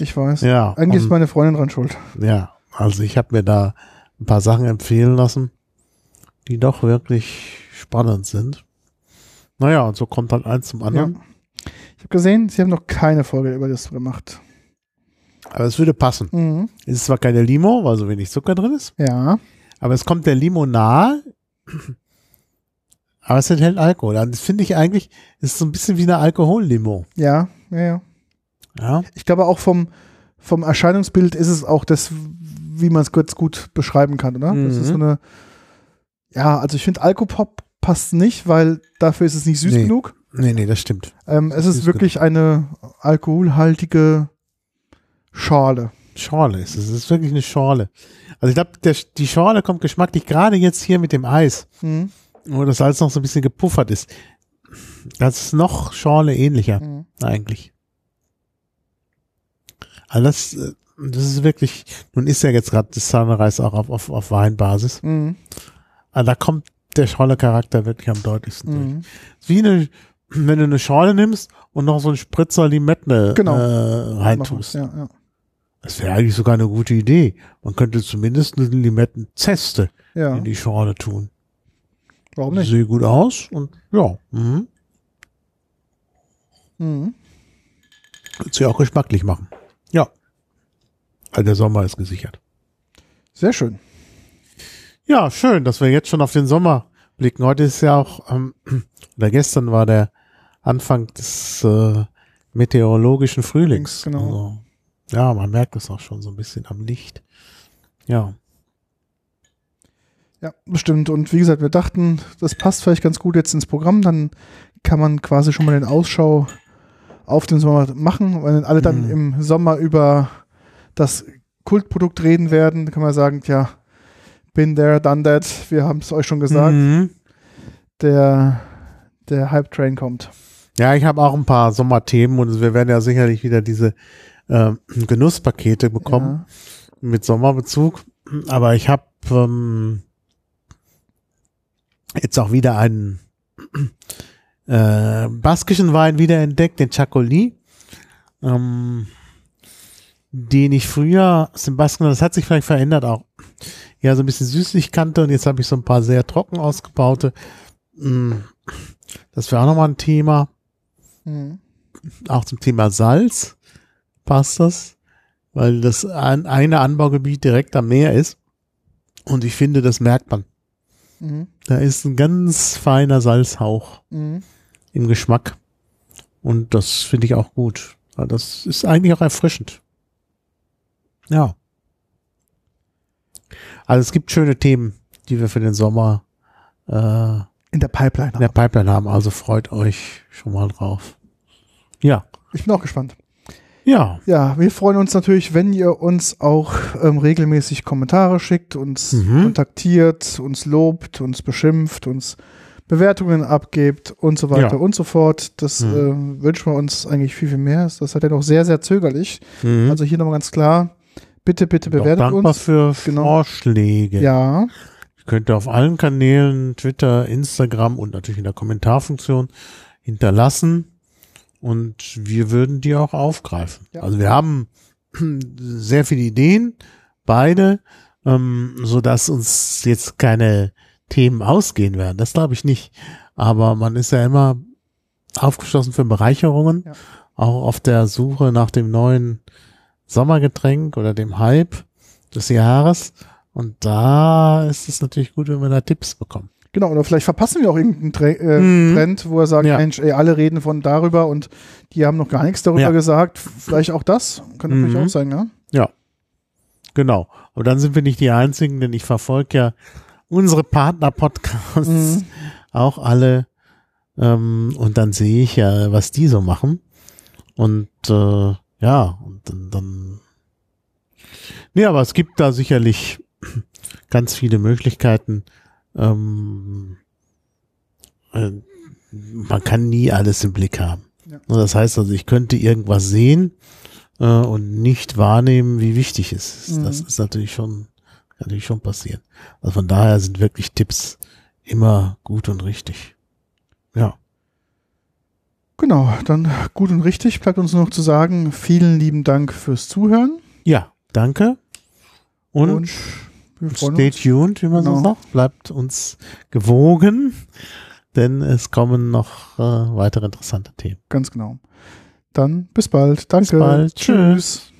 Ich weiß. Ja, Eigentlich ist meine Freundin dran schuld. ja. Also ich habe mir da ein paar Sachen empfehlen lassen, die doch wirklich spannend sind. Naja, und so kommt halt eins zum Ja. anderen. Ich habe gesehen, sie haben noch keine Folge über das gemacht. Aber es würde passen. Mhm. Es ist zwar keine Limo, weil so wenig Zucker drin ist, Ja. aber es kommt der Limo nahe. Aber es enthält Alkohol. Das finde ich eigentlich, ist so ein bisschen wie eine Alkohollimo. Ja, ja, ja. Ja. Ich glaube auch vom, vom Erscheinungsbild ist es auch das, wie man es kurz gut beschreiben kann, oder? Das ist so Mhm. eine, ja, also ich finde Alkopop passt nicht, weil dafür ist es nicht süß Nee. genug. Nee, nee, das stimmt. Ähm, es ist Süß wirklich eine alkoholhaltige Schale. Schorle ist es. Es ist wirklich eine Schorle. Also ich glaube, die Schorle kommt geschmacklich gerade jetzt hier mit dem Eis, Mhm. Wo das Salz noch so ein bisschen gepuffert ist. Das ist noch Schorle ähnlicher, Mhm. eigentlich. Also das, äh, das ist wirklich, nun ist ja jetzt gerade das Zahnreis auch auf, auf, auf Weinbasis. Mhm. Also da kommt der Schorle-Charakter wirklich am deutlichsten durch. Mhm. Wie eine, wenn du eine Schorle nimmst und noch so einen Spritzer Limette Genau. äh, reintust. Ja, ja. Das wäre eigentlich sogar eine gute Idee. Man könnte zumindest eine Limettenzeste ja. in die Schorle tun. Warum nicht? Sieht gut aus und ja, mhm. Mhm. wird sie auch geschmacklich machen. Ja. Also der Sommer ist gesichert. Sehr schön. Ja, schön, dass wir jetzt schon auf den Sommer blicken. Heute ist ja auch, ähm, oder gestern war der Anfang des äh, meteorologischen Frühlings. Genau. Also, ja, man merkt es auch schon so ein bisschen am Licht. Ja. Ja, bestimmt. Und wie gesagt, wir dachten, das passt vielleicht ganz gut jetzt ins Programm. Dann kann man quasi schon mal den Ausschau auf den Sommer machen. Wenn alle dann Mhm. im Sommer über das Kultprodukt reden werden, kann man sagen, tja, been there, done that. Wir haben es euch schon gesagt. Mhm. Der, der Hype-Train kommt. Ja, ich habe auch ein paar Sommerthemen und wir werden ja sicherlich wieder diese ähm, Genusspakete bekommen mit Sommerbezug. Aber ich habe ähm, jetzt auch wieder einen äh, baskischen Wein wiederentdeckt, den Chacoli. Ähm, den ich früher aus dem Basken, das hat sich vielleicht verändert auch, ja, so ein bisschen süßlich kannte und jetzt habe ich so ein paar sehr trocken ausgebaute. Mm, Das wäre auch nochmal ein Thema. Mhm. Auch zum Thema Salz passt das, weil das ein, eine Anbaugebiet direkt am Meer ist. Und ich finde, das merkt man. Mhm. Da ist ein ganz feiner Salzhauch Mhm. im Geschmack. Und das finde ich auch gut. Das ist eigentlich auch erfrischend. Ja. Also es gibt schöne Themen, die wir für den Sommer äh, In der Pipeline. in der Pipeline haben. Also freut euch schon mal drauf. Ja. Ich bin auch gespannt. Ja. Ja, wir freuen uns natürlich, wenn ihr uns auch ähm, regelmäßig Kommentare schickt, uns Mhm. kontaktiert, uns lobt, uns beschimpft, uns Bewertungen abgebt und so weiter Ja. und so fort. Das Mhm. äh, wünschen wir uns eigentlich viel, viel mehr. Das hat ja noch sehr, sehr zögerlich. Mhm. Also hier nochmal ganz klar, bitte, bitte bewertet dankbar uns. für Genau. Vorschläge. Ja, Könnt ihr auf allen Kanälen, Twitter, Instagram und natürlich in der Kommentarfunktion hinterlassen. Und wir würden die auch aufgreifen. Ja. Also wir haben sehr viele Ideen, beide, ähm, so dass uns jetzt keine Themen ausgehen werden. Das glaube ich nicht. Aber man ist ja immer aufgeschlossen für Bereicherungen, Ja. auch auf der Suche nach dem neuen Sommergetränk oder dem Hype des Jahres. Und da ist es natürlich gut, wenn wir da Tipps bekommen. Genau. Oder vielleicht verpassen wir auch irgendeinen äh, Mhm. Trend, wo er sagt, Ja. Mensch, ey, alle reden von darüber und die haben noch gar nichts darüber Ja. gesagt. Vielleicht auch das. Natürlich Mhm. auch sein, ne? Genau. Aber dann sind wir nicht die Einzigen, denn ich verfolge ja unsere Partner-Podcasts Mhm. auch alle. Ähm, und dann sehe ich ja, was die so machen. Und äh, ja, und dann, dann. Nee, aber es gibt da sicherlich ganz viele Möglichkeiten. Ähm, äh, man kann nie alles im Blick haben. Ja. Und Das heißt also, ich könnte irgendwas sehen äh, und nicht wahrnehmen, wie wichtig es ist. Mhm. Das ist natürlich schon, natürlich schon passieren. Also von daher sind wirklich Tipps immer gut und richtig. Ja. Genau, dann gut und richtig. Bleibt uns nur noch zu sagen, vielen lieben Dank fürs Zuhören. Ja, danke. Und, freuen stay uns. tuned, wie man so Genau. sagt. Bleibt uns gewogen, denn es kommen noch äh, weitere interessante Themen. Ganz genau. Dann bis bald. Danke. bald. Tschüss.